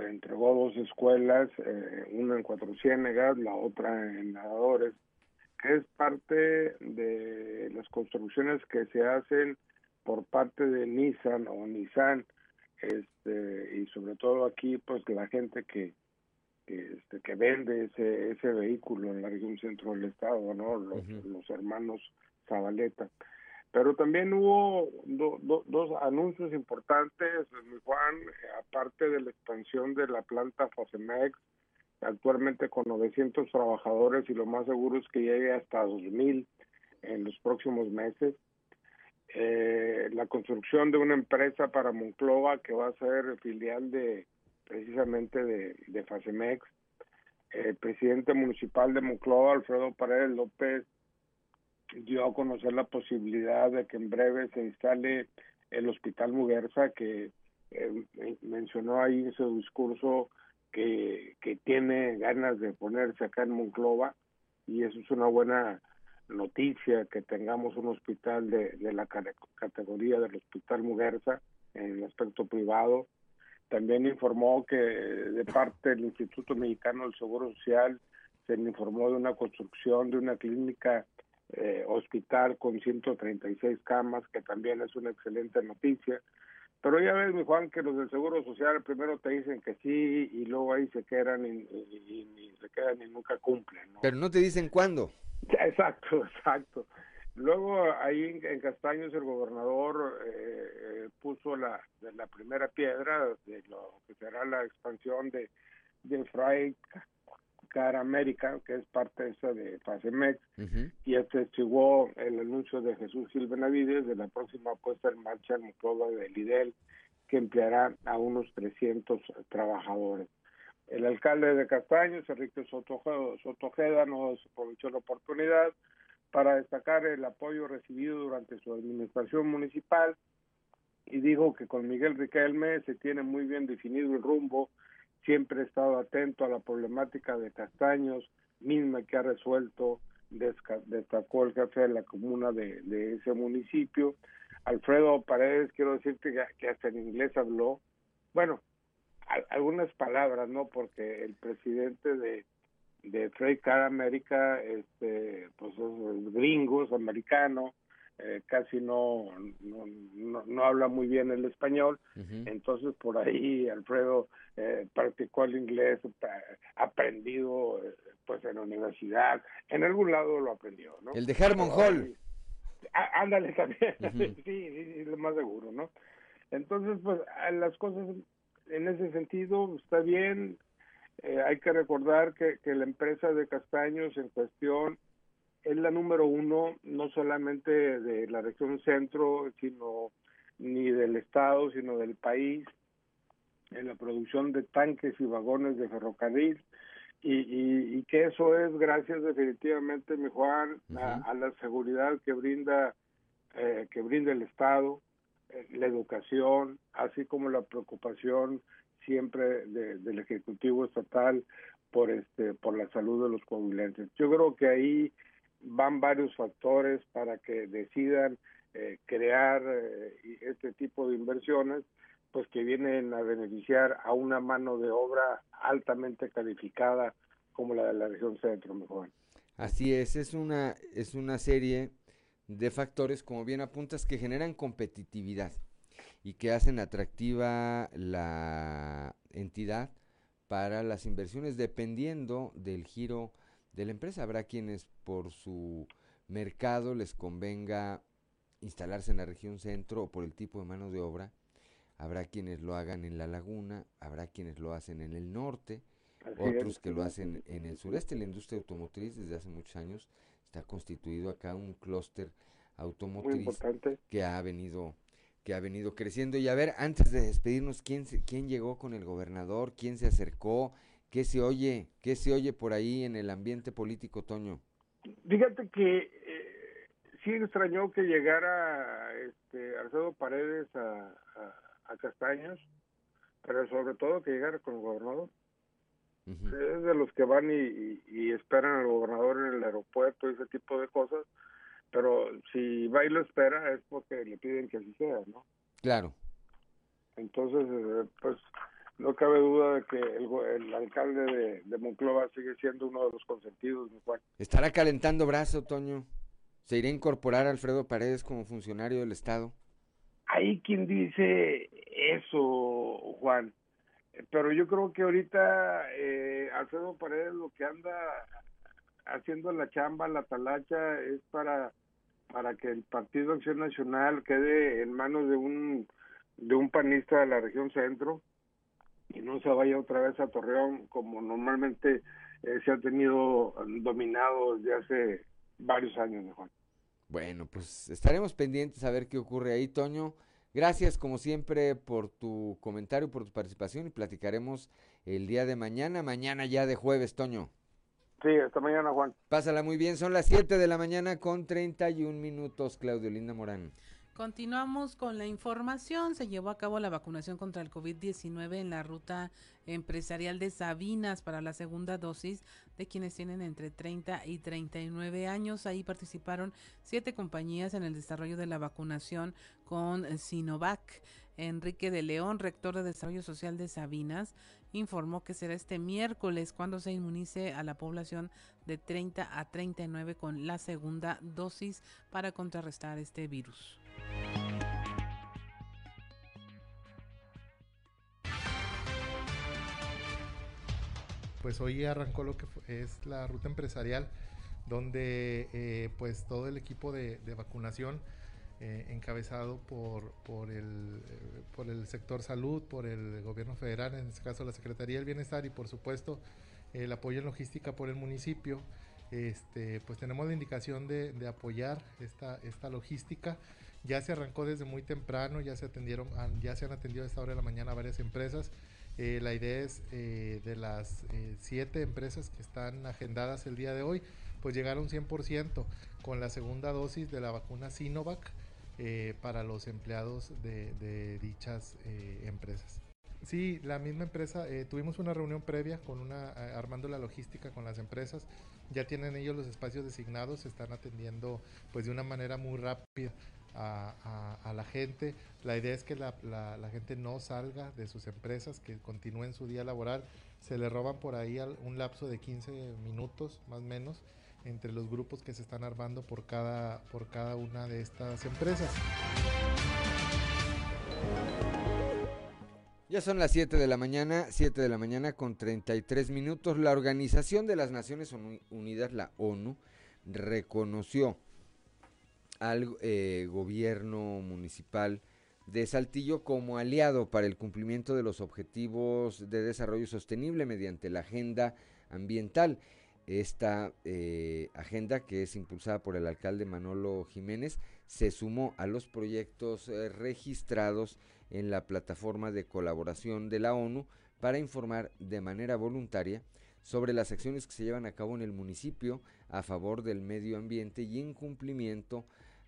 Speaker 27: entregó dos escuelas, eh, una en Cuatro Ciénegas, la otra en Nadadores, que es parte de las construcciones que se hacen por parte de Nissan o Nissan este y sobre todo aquí pues la gente que que, este, que vende ese ese vehículo en la región centro del estado no los, los hermanos Zabaleta. Pero también hubo dos anuncios importantes Juan aparte de la expansión de la planta Fosemex actualmente con 900 trabajadores y lo más seguro es que llegue hasta 2000 en los próximos meses eh, la construcción de una empresa para Monclova que va a ser filial de precisamente de, de Facemex. El presidente municipal de Monclova, Alfredo Paredes López, dio a conocer la posibilidad de que en breve se instale el Hospital Muguerza, que eh, mencionó ahí en su discurso que, que tiene ganas de ponerse acá en Monclova y eso es una buena noticia que tengamos un hospital de, de la categoría del Hospital Muguerza en el aspecto privado. También informó que de parte del Instituto Mexicano del Seguro Social se informó de una construcción de una clínica eh, hospital con 136 camas, que también es una excelente noticia. Pero ya ves, mi Juan, que los del Seguro Social primero te dicen que sí y luego ahí se quedan y, y- y se quedan y nunca cumplen. ¿no?
Speaker 1: Pero no te dicen cuándo.
Speaker 27: Exacto, exacto. Luego ahí en, en Castaños el gobernador eh, eh, puso la, de la primera piedra de lo que será la expansión de, de Fray Car América, que es parte esa de Pacemex, y atestiguó el anuncio de Jesús Gil Benavides de la próxima puesta en marcha en Monclova de Lidel, que empleará a unos 300 trabajadores. El alcalde de Castaños, Enrique Sotojeda, nos aprovechó la oportunidad para destacar el apoyo recibido durante su administración municipal y dijo que con Miguel Riquelme se tiene muy bien definido el rumbo, siempre ha estado atento a la problemática de Castaños, misma que ha resuelto, destacó el jefe de la comuna de, ese municipio. Alfredo Paredes, quiero decirte que, hasta en inglés habló, bueno, al- algunas palabras, ¿no? Porque el presidente de, de Trade Car América, este, pues es gringo, es americano, eh, casi no, no, no, no habla muy bien el español, entonces por ahí Alfredo eh, practicó el inglés, aprendido pues en la universidad, en algún lado lo aprendió, ¿no?
Speaker 1: El de Harmon
Speaker 27: Pero
Speaker 1: Hall.
Speaker 27: Á- ándale también, sí, sí, sí, lo más seguro, ¿no? Entonces, pues las cosas en ese sentido está bien. Eh, hay que recordar que, que la empresa de castaños en cuestión es la número uno, no solamente de la región centro, sino ni del estado, sino del país, en la producción de tanques y vagones de ferrocarril. Y, y, y que eso es gracias definitivamente, mi Juan, a, a la seguridad que brinda eh, que brinda el Estado, eh, la educación, así como la preocupación siempre de- del Ejecutivo Estatal por este por la salud de los coahuilenses. Yo creo que ahí van varios factores para que decidan eh, crear eh, este tipo de inversiones pues que vienen a beneficiar a una mano de obra altamente calificada como la de la región centro, mejor.
Speaker 1: Así es, es una, es una serie de factores, como bien apuntas, que generan competitividad y que hacen atractiva la entidad para las inversiones dependiendo del giro de la empresa. Habrá quienes por su mercado les convenga instalarse en la región centro o por el tipo de mano de obra. Habrá quienes lo hagan en la laguna, habrá quienes lo hacen en el norte,
Speaker 27: Así
Speaker 1: otros
Speaker 27: es.
Speaker 1: que lo hacen en el sureste. La industria automotriz desde hace muchos años está constituido acá un clúster automotriz que ha venido que ha venido creciendo y a ver antes de despedirnos quién se- quién llegó con el gobernador quién se acercó qué se oye qué se oye por ahí en el ambiente político Toño
Speaker 27: Fíjate que eh, sí extrañó que llegara este Alfredo Paredes a, a, a Castaños, pero sobre todo que llegara con el gobernador. Es de los que van y, y- y esperan al gobernador en el aeropuerto y ese tipo de cosas, pero si va y lo espera es porque le piden que así sea, ¿no?
Speaker 1: claro
Speaker 27: Entonces, eh, pues no cabe duda de que el, alcalde de, de Monclova sigue siendo uno de los consentidos, mi Juan.
Speaker 1: estará calentando brazo Toño se irá a incorporar Alfredo Paredes como funcionario del estado
Speaker 27: hay quien dice eso, Juan, pero yo creo que ahorita eh, Alfredo Paredes lo que anda haciendo la chamba, la talacha, es para para que el Partido Acción Nacional quede en manos de un de un panista de la región centro y no se vaya otra vez a Torreón como normalmente eh, se ha tenido dominado desde hace varios años, ¿no, Juan.
Speaker 1: Bueno, pues estaremos pendientes a ver qué ocurre ahí, Toño. Gracias, como siempre, por tu comentario, por tu participación y platicaremos el día de mañana, mañana ya de jueves, Toño.
Speaker 27: Sí, hasta mañana, Juan.
Speaker 1: Pásala muy bien, son las 7 de la mañana con 31 minutos, Claudio Linda Morán.
Speaker 3: Continuamos con la información. Se llevó a cabo la vacunación contra el COVID-19 en la ruta empresarial de Sabinas para la segunda dosis de quienes tienen entre 30 y 39 años. Ahí participaron siete compañías en el desarrollo de la vacunación con Sinovac. Enrique de León, rector de Desarrollo Social de Sabinas, informó que será este miércoles cuando se inmunice a la población de 30 a 39 con la segunda dosis para contrarrestar este virus.
Speaker 28: Pues hoy arrancó lo que es la ruta empresarial, donde eh, pues todo el equipo de, vacunación eh, encabezado por, por, el, eh, por el sector salud, por el gobierno federal, en este caso la Secretaría del Bienestar y por supuesto el apoyo en logística por el municipio, este, pues tenemos la indicación de, de apoyar esta, esta logística. Ya se arrancó desde muy temprano, ya se atendieron, ya se han atendido a esta hora de la mañana varias empresas. Eh, la idea es eh, de las eh, siete empresas que están agendadas el día de hoy, pues llegar a un 100% con la segunda dosis de la vacuna Sinovac para los empleados de, de dichas empresas. Sí, la misma empresa, tuvimos una reunión previa con una, armando la logística con las empresas, ya tienen ellos los espacios designados, se están atendiendo pues de una manera muy rápida a, la gente. La idea es que la, la, gente no salga de sus empresas, que continúen su día laboral. Se le roban por ahí un lapso de 15 minutos más o menos entre los grupos que se están armando por cada, por cada una de estas empresas.
Speaker 1: Ya son las 7 de la mañana, 7 de la mañana con 33 minutos. La Organización de las Naciones Unidas, la ONU, reconoció al eh, gobierno municipal de Saltillo como aliado para el cumplimiento de los objetivos de desarrollo sostenible mediante la agenda ambiental. Esta eh, agenda, que es impulsada por el alcalde Manolo Jiménez, se sumó a los proyectos eh, registrados en la plataforma de colaboración de la ONU para informar de manera voluntaria sobre las acciones que se llevan a cabo en el municipio a favor del medio ambiente y en cumplimiento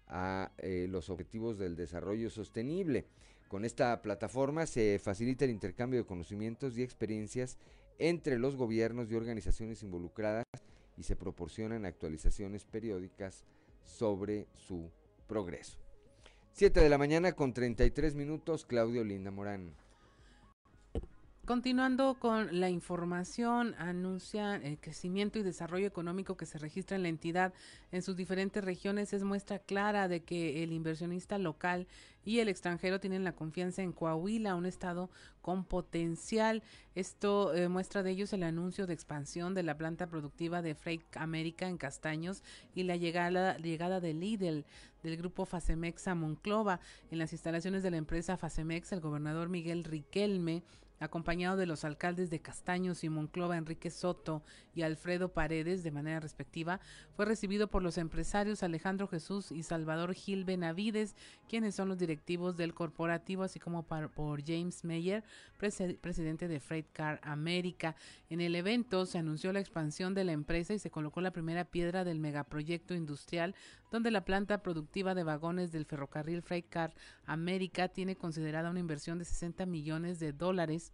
Speaker 1: a eh, los objetivos del desarrollo sostenible. Con esta plataforma se facilita el intercambio de conocimientos y experiencias entre los gobiernos y organizaciones involucradas y se proporcionan actualizaciones periódicas sobre su progreso. 7 de la mañana con 33 minutos, Claudio Linda Morán.
Speaker 3: Continuando con la información, anuncia el crecimiento y desarrollo económico que se registra en la entidad en sus diferentes regiones. Es muestra clara de que el inversionista local y el extranjero tienen la confianza en Coahuila, un estado con potencial. Esto eh, muestra de ellos el anuncio de expansión de la planta productiva de Freight América en Castaños y la llegada, llegada de Lidl del grupo Facemex a Monclova. En las instalaciones de la empresa Facemex, el gobernador Miguel Riquelme acompañado de los alcaldes de Castaños y Monclova, Enrique Soto y Alfredo Paredes, de manera respectiva, fue recibido por los empresarios Alejandro Jesús y Salvador Gil Benavides, quienes son los directivos del corporativo, así como por James Meyer, presidente de Freight Car América. En el evento se anunció la expansión de la empresa y se colocó la primera piedra del megaproyecto industrial, donde la planta productiva de vagones del ferrocarril Freight Car América tiene considerada una inversión de 60 millones de dólares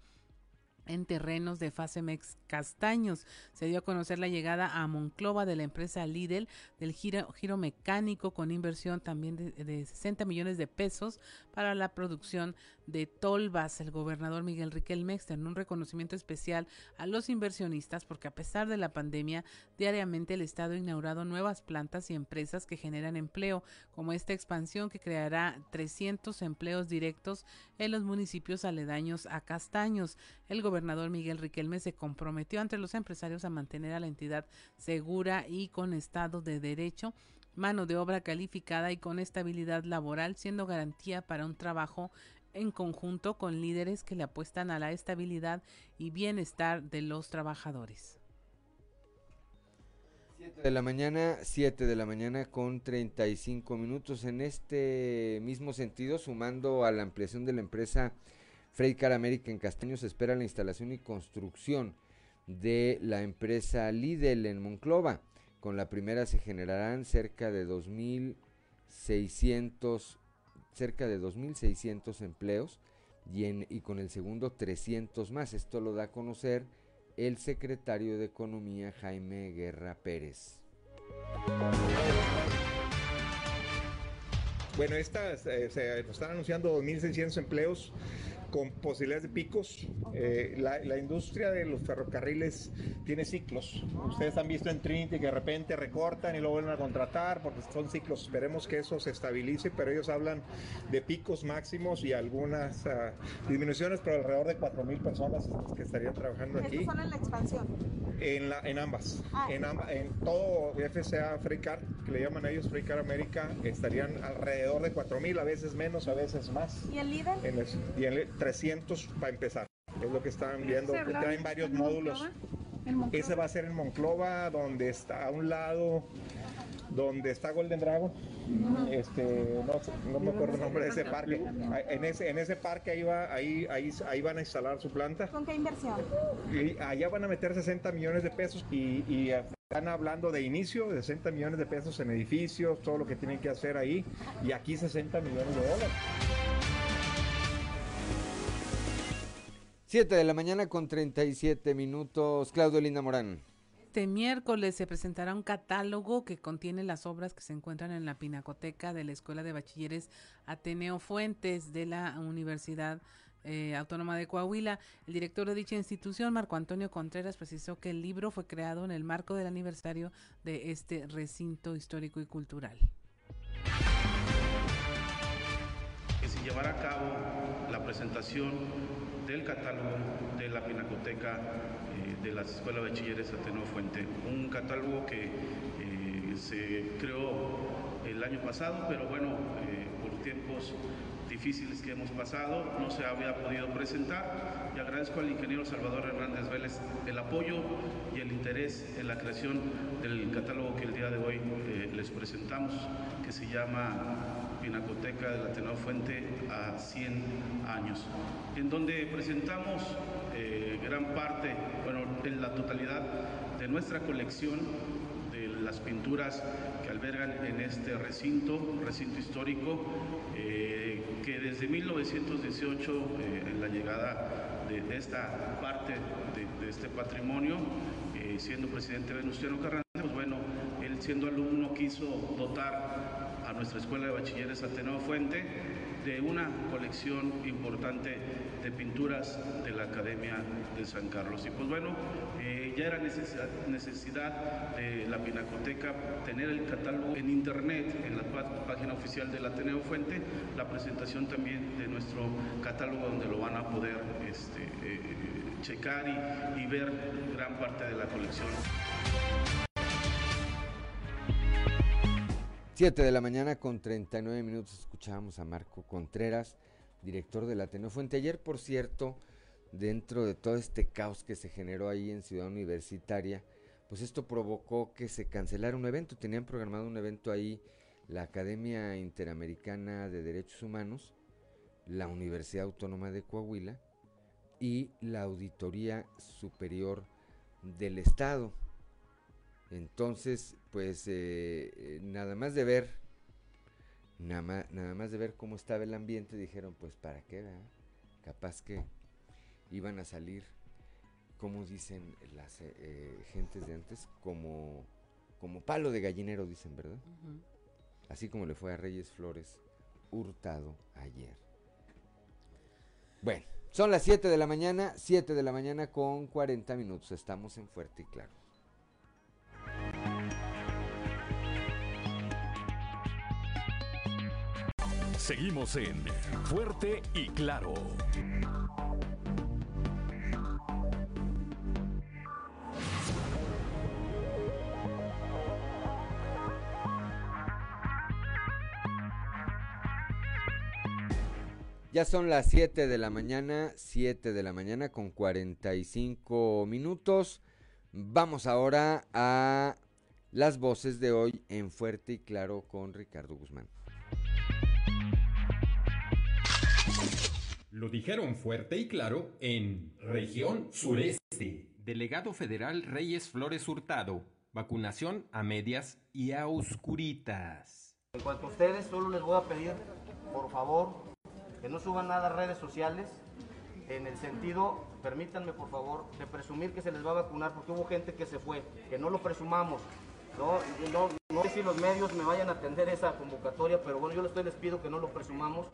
Speaker 3: en terrenos de Facemex Castaños. Se dio a conocer la llegada a Monclova de la empresa Lidl del giro, giro mecánico con inversión también de, de, 60 millones de pesos para la producción de Tolvas. El gobernador Miguel Riquelme en un reconocimiento especial a los inversionistas porque a pesar de la pandemia, diariamente el Estado ha inaugurado nuevas plantas y empresas que generan empleo, como esta expansión que creará 300 empleos directos en los municipios aledaños a Castaños. El gobernador Miguel Riquelme se comprometió ante los empresarios a mantener a la entidad segura y con estado de derecho mano de obra calificada y con estabilidad laboral, siendo garantía para un trabajo en conjunto con líderes que le apuestan a la estabilidad y bienestar de los trabajadores.
Speaker 1: 7 de la mañana, 7 de la mañana con 35 minutos. En este mismo sentido, sumando a la ampliación de la empresa Car América en Castaños, se espera la instalación y construcción de la empresa Lidl en Monclova. Con la primera se generarán cerca de 2.600 cerca de 2.600 empleos y, en, y con el segundo 300 más. Esto lo da a conocer el secretario de Economía Jaime Guerra Pérez.
Speaker 29: Bueno, estas, eh, se están anunciando 2.600 empleos con posibilidades de picos. Eh, la, la, industria de los ferrocarriles tiene ciclos. Ustedes han visto en Trinity que de repente recortan y luego vuelven a contratar porque son ciclos. Esperemos que eso se estabilice, pero ellos hablan de picos máximos y algunas uh, disminuciones, pero alrededor de 4.000 personas que estarían trabajando aquí.
Speaker 30: son en la expansión?
Speaker 29: En, la, en ambas. Ah. En, amba, en todo FCA Freecar, que le llaman a ellos Freecar América, estarían alrededor de 4.000, a veces menos, a veces más.
Speaker 30: ¿Y el líder?
Speaker 29: En el, y el 300 para empezar. Es lo que están viendo. Que traen varios módulos. Ese va a ser en Monclova, donde está a un lado, donde está Golden Dragon. Este, no, me acuerdo el nombre de ese parque. En ese, en ese parque ahí, va, ahí, ahí, ahí van a instalar su planta.
Speaker 30: ¿Con qué inversión?
Speaker 29: Y allá van a meter 60 millones de pesos y, y están hablando de inicio de 60 millones de pesos en edificios, todo lo que tienen que hacer ahí, y aquí 60 millones de dólares.
Speaker 1: 7 de la mañana con 37 minutos. Claudio Linda Morán.
Speaker 3: Este miércoles se presentará un catálogo que contiene las obras que se encuentran en la Pinacoteca de la Escuela de Bachilleres Ateneo Fuentes de la Universidad eh, Autónoma de Coahuila. El director de dicha institución, Marco Antonio Contreras, precisó que el libro fue creado en el marco del aniversario de este recinto histórico y cultural.
Speaker 31: Que se llevará a cabo presentación del catálogo de la Pinacoteca eh, de las Escuelas de Bachilleres Ateneo Fuente. Un catálogo que eh, se creó el año pasado, pero bueno, eh, por tiempos difíciles que hemos pasado, no se había podido presentar. Y agradezco al ingeniero Salvador Hernández Vélez el apoyo y el interés en la creación del catálogo que el día de hoy les presentamos, que se llama Pinacoteca de la Fuente a 100 años, en donde presentamos eh, gran parte, bueno, en la totalidad de nuestra colección las pinturas que albergan en este recinto, recinto histórico, eh, que desde 1918, eh, en la llegada de, esta parte de, este patrimonio, siendo presidente Venustiano Carranza, pues bueno, él siendo alumno quiso dotar a nuestra Escuela de Bachilleres Ateneo Fuente de una colección importante de pinturas de la Academia de San Carlos. Y pues bueno, eh, ya era necesidad, necesidad, de la Pinacoteca tener el catálogo en internet, en la página oficial del Ateneo Fuente, la presentación también de nuestro catálogo donde lo van a poder este, eh, checar y, y ver gran parte de la colección.
Speaker 1: 7 de la mañana con 39 minutos escuchábamos a Marco Contreras, director del Ateneo Fuente. Ayer, por cierto, dentro de todo este caos que se generó ahí en Ciudad Universitaria, pues esto provocó que se cancelara un evento. Tenían programado un evento ahí la Academia Interamericana de Derechos Humanos, la Universidad Autónoma de Coahuila y la Auditoría Superior del Estado. Entonces, pues eh, eh, nada más de ver, nada más, de ver cómo estaba el ambiente, dijeron, pues para qué, capaz que iban a salir, como dicen las eh, gentes de antes, como, como palo de gallinero, dicen, ¿verdad? Así como le fue a Reyes Flores hurtado ayer. Bueno, son las 7 de la mañana, 7 de la mañana con 40 minutos, estamos en Fuerte y Claro.
Speaker 32: Seguimos en Fuerte y Claro.
Speaker 1: Ya son las 7 de la mañana, 7 de la mañana con 45 minutos. Vamos ahora a las voces de hoy en Fuerte y Claro con Ricardo Guzmán.
Speaker 6: Lo dijeron fuerte y claro en Región Sureste. Delegado Federal Reyes Flores Hurtado. Vacunación a medias y a oscuritas.
Speaker 20: En cuanto a ustedes, solo les voy a pedir, por favor, que no suban nada a redes sociales en el sentido, permítanme por favor, de presumir que se les va a vacunar porque hubo gente que se fue, que no lo presumamos. No, no, no sé si los medios me vayan a atender esa convocatoria, pero bueno, yo les pido que no lo presumamos.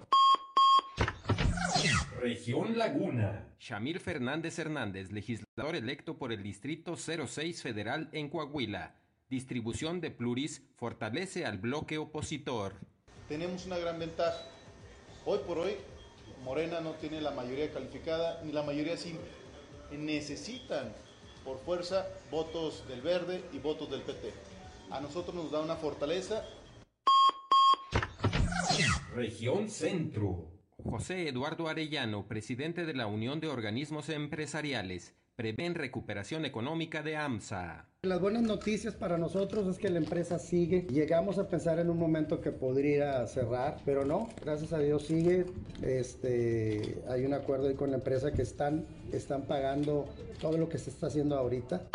Speaker 6: Región Laguna. Shamir Fernández Hernández, legislador electo por el Distrito 06 Federal en Coahuila. Distribución de pluris fortalece al bloque opositor.
Speaker 25: Tenemos una gran ventaja. Hoy por hoy, Morena no tiene la mayoría calificada ni la mayoría simple. Necesitan, por fuerza, votos del verde y votos del PT. A nosotros nos da una fortaleza.
Speaker 6: Región Centro. José Eduardo Arellano, presidente de la Unión de Organismos Empresariales, prevén recuperación económica de AMSA.
Speaker 30: Las buenas noticias para nosotros es que la empresa sigue. Llegamos a pensar en un momento que podría cerrar, pero no, gracias a Dios sigue. Este, hay un acuerdo ahí con la empresa que están, están pagando todo lo que se está haciendo ahorita.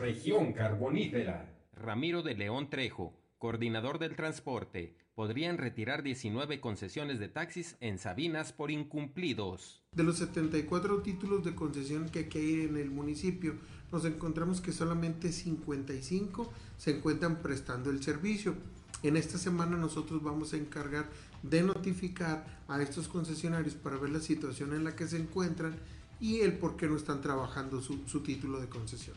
Speaker 6: Región Carbonífera. Ramiro de León Trejo, coordinador del transporte, podrían retirar 19 concesiones de taxis en Sabinas por incumplidos.
Speaker 33: De los 74 títulos de concesión que hay en el municipio, nos encontramos que solamente 55 se encuentran prestando el servicio. En esta semana nosotros vamos a encargar de notificar a estos concesionarios para ver la situación en la que se encuentran y el por qué no están trabajando su, su título de concesión.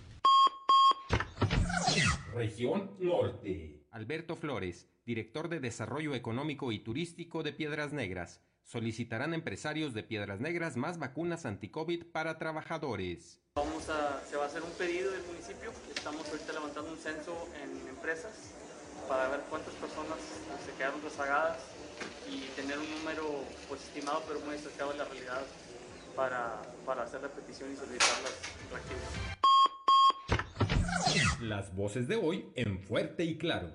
Speaker 6: Región Norte. Alberto Flores, director de Desarrollo Económico y Turístico de Piedras Negras, solicitarán empresarios de Piedras Negras más vacunas anti-COVID para trabajadores.
Speaker 18: Vamos a, se va a hacer un pedido del municipio, estamos ahorita levantando un censo en empresas para ver cuántas personas se quedaron rezagadas y tener un número pues estimado pero muy acercado a la realidad para, para hacer la petición y solicitarlas reactivas.
Speaker 6: Las voces de hoy en fuerte y claro.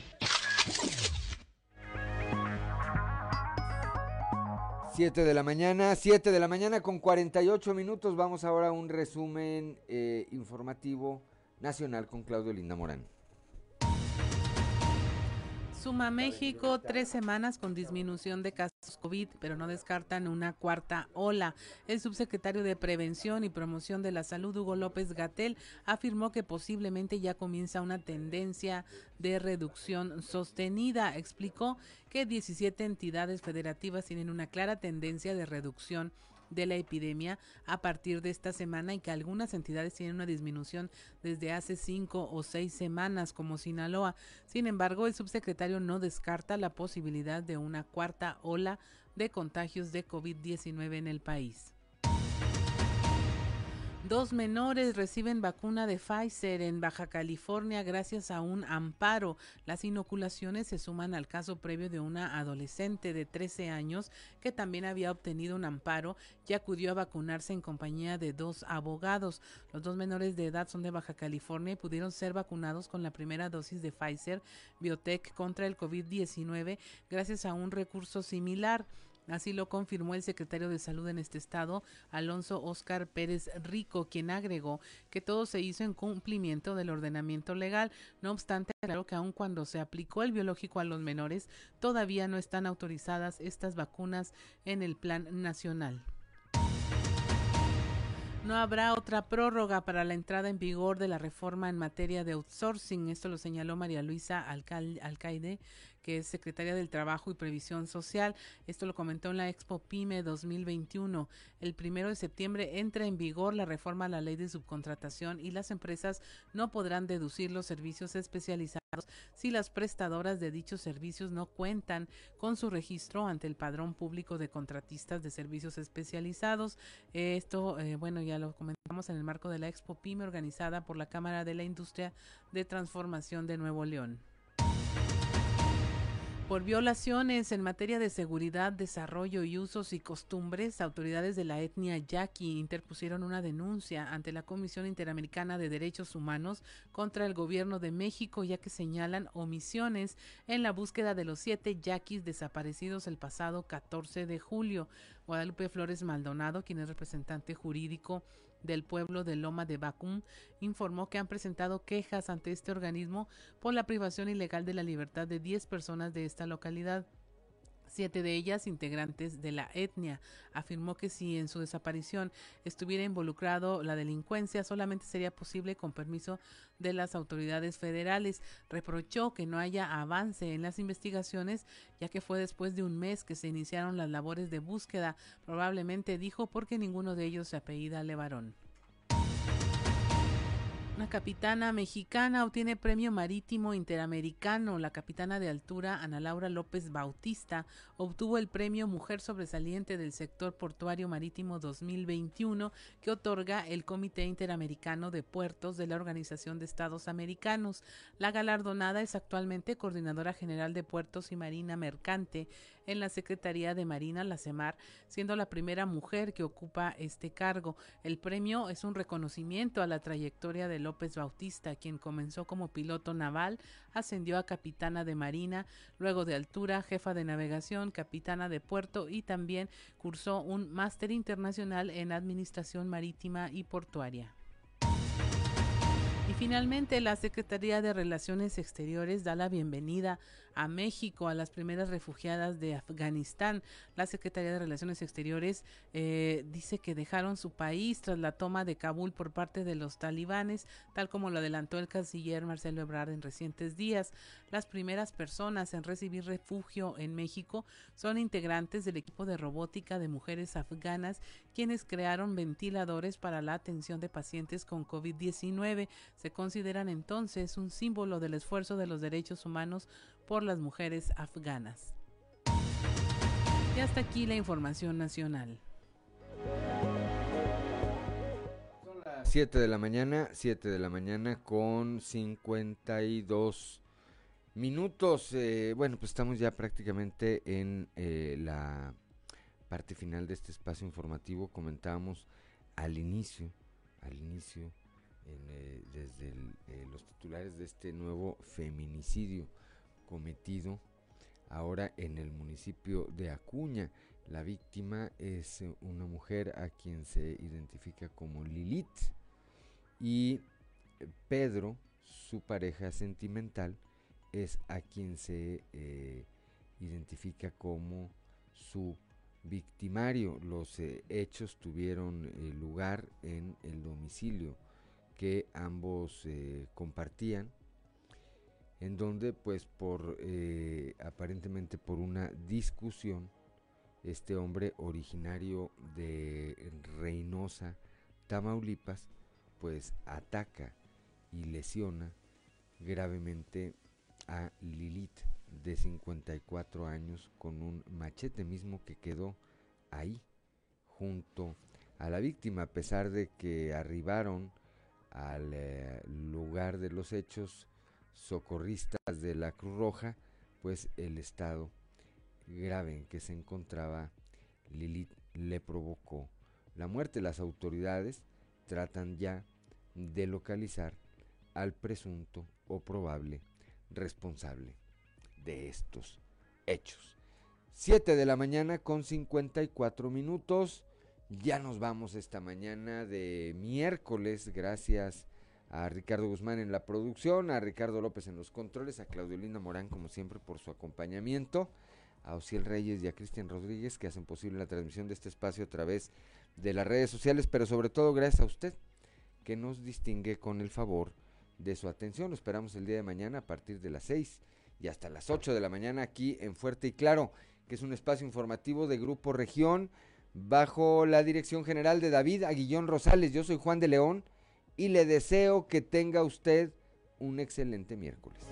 Speaker 1: 7 de la mañana, 7 de la mañana con 48 minutos. Vamos ahora a un resumen eh, informativo nacional con Claudio Linda Morán.
Speaker 3: Suma México tres semanas con disminución de casos COVID, pero no descartan una cuarta ola. El subsecretario de Prevención y Promoción de la Salud, Hugo López Gatel, afirmó que posiblemente ya comienza una tendencia de reducción sostenida. Explicó que 17 entidades federativas tienen una clara tendencia de reducción de la epidemia a partir de esta semana y que algunas entidades tienen una disminución desde hace cinco o seis semanas como Sinaloa. Sin embargo, el subsecretario no descarta la posibilidad de una cuarta ola de contagios de COVID-19 en el país. Dos menores reciben vacuna de Pfizer en Baja California gracias a un amparo. Las inoculaciones se suman al caso previo de una adolescente de 13 años que también había obtenido un amparo y acudió a vacunarse en compañía de dos abogados. Los dos menores de edad son de Baja California y pudieron ser vacunados con la primera dosis de Pfizer Biotech contra el COVID-19 gracias a un recurso similar. Así lo confirmó el secretario de Salud en este estado, Alonso Oscar Pérez Rico, quien agregó que todo se hizo en cumplimiento del ordenamiento legal. No obstante, claro que aun cuando se aplicó el biológico a los menores, todavía no están autorizadas estas vacunas en el plan nacional. No habrá otra prórroga para la entrada en vigor de la reforma en materia de outsourcing. Esto lo señaló María Luisa Alcaide, que es secretaria del Trabajo y Previsión Social. Esto lo comentó en la Expo PYME 2021. El primero de septiembre entra en vigor la reforma a la ley de subcontratación y las empresas no podrán deducir los servicios especializados si las prestadoras de dichos servicios no cuentan con su registro ante el padrón público de contratistas de servicios especializados. Esto, eh, bueno, ya lo comentamos en el marco de la Expo PYME organizada por la Cámara de la Industria de Transformación de Nuevo León. Por violaciones en materia de seguridad, desarrollo y usos y costumbres, autoridades de la etnia yaqui interpusieron una denuncia ante la Comisión Interamericana de Derechos Humanos contra el gobierno de México, ya que señalan omisiones en la búsqueda de los siete yaquis desaparecidos el pasado 14 de julio. Guadalupe Flores Maldonado, quien es representante jurídico del pueblo de Loma de Bacum informó que han presentado quejas ante este organismo por la privación ilegal de la libertad de 10 personas de esta localidad. Siete de ellas integrantes de la etnia. Afirmó que si en su desaparición estuviera involucrado la delincuencia, solamente sería posible con permiso de las autoridades federales. Reprochó que no haya avance en las investigaciones, ya que fue después de un mes que se iniciaron las labores de búsqueda, probablemente dijo porque ninguno de ellos se apellida Levarón. Una capitana mexicana obtiene premio marítimo interamericano. La capitana de altura Ana Laura López Bautista obtuvo el premio Mujer Sobresaliente del Sector Portuario Marítimo 2021 que otorga el Comité Interamericano de Puertos de la Organización de Estados Americanos. La galardonada es actualmente coordinadora general de Puertos y Marina Mercante en la Secretaría de Marina, la CEMAR, siendo la primera mujer que ocupa este cargo. El premio es un reconocimiento a la trayectoria de López Bautista, quien comenzó como piloto naval, ascendió a capitana de Marina, luego de altura, jefa de navegación, capitana de puerto y también cursó un máster internacional en Administración Marítima y Portuaria. Y finalmente, la Secretaría de Relaciones Exteriores da la bienvenida a México a las primeras refugiadas de Afganistán. La Secretaría de Relaciones Exteriores eh, dice que dejaron su país tras la toma de Kabul por parte de los talibanes, tal como lo adelantó el canciller Marcelo Ebrard en recientes días. Las primeras personas en recibir refugio en México son integrantes del equipo de robótica de mujeres afganas, quienes crearon ventiladores para la atención de pacientes con COVID-19. Se consideran entonces un símbolo del esfuerzo de los derechos humanos por las mujeres afganas. Y hasta aquí la información nacional.
Speaker 1: Son las 7 de la mañana, 7 de la mañana con 52 minutos. Eh, bueno, pues estamos ya prácticamente en eh, la parte final de este espacio informativo. Comentábamos al inicio, al inicio, eh, desde los titulares de este nuevo feminicidio cometido ahora en el municipio de Acuña. La víctima es eh, una mujer a quien se identifica como Lilith y eh, Pedro, su pareja sentimental, es a quien se eh, identifica como su victimario. Los hechos tuvieron lugar en el domicilio que ambos compartían en donde pues por eh, aparentemente por una discusión este hombre originario de Reynosa, Tamaulipas, pues ataca y lesiona gravemente a Lilith de 54 años con un machete mismo que quedó ahí junto a la víctima a pesar de que arribaron al eh, lugar de los hechos socorristas de la Cruz Roja, pues el estado grave en que se encontraba Lilith le provocó la muerte. Las autoridades tratan ya de localizar al presunto o probable responsable de estos hechos. 7 de la mañana con 54 minutos. Ya nos vamos esta mañana de miércoles. Gracias a Ricardo Guzmán en la producción, a Ricardo López en los controles, a Claudio Linda Morán como siempre por su acompañamiento, a Ociel Reyes y a Cristian Rodríguez que hacen posible la transmisión de este espacio a través de las redes sociales, pero sobre todo gracias a usted que nos distingue con el favor de su atención. Lo esperamos el día de mañana a partir de las 6 y hasta las 8 de la mañana aquí en Fuerte y Claro, que es un espacio informativo de Grupo Región bajo la dirección general de David Aguillón Rosales. Yo soy Juan de León y le deseo que tenga usted un excelente miércoles.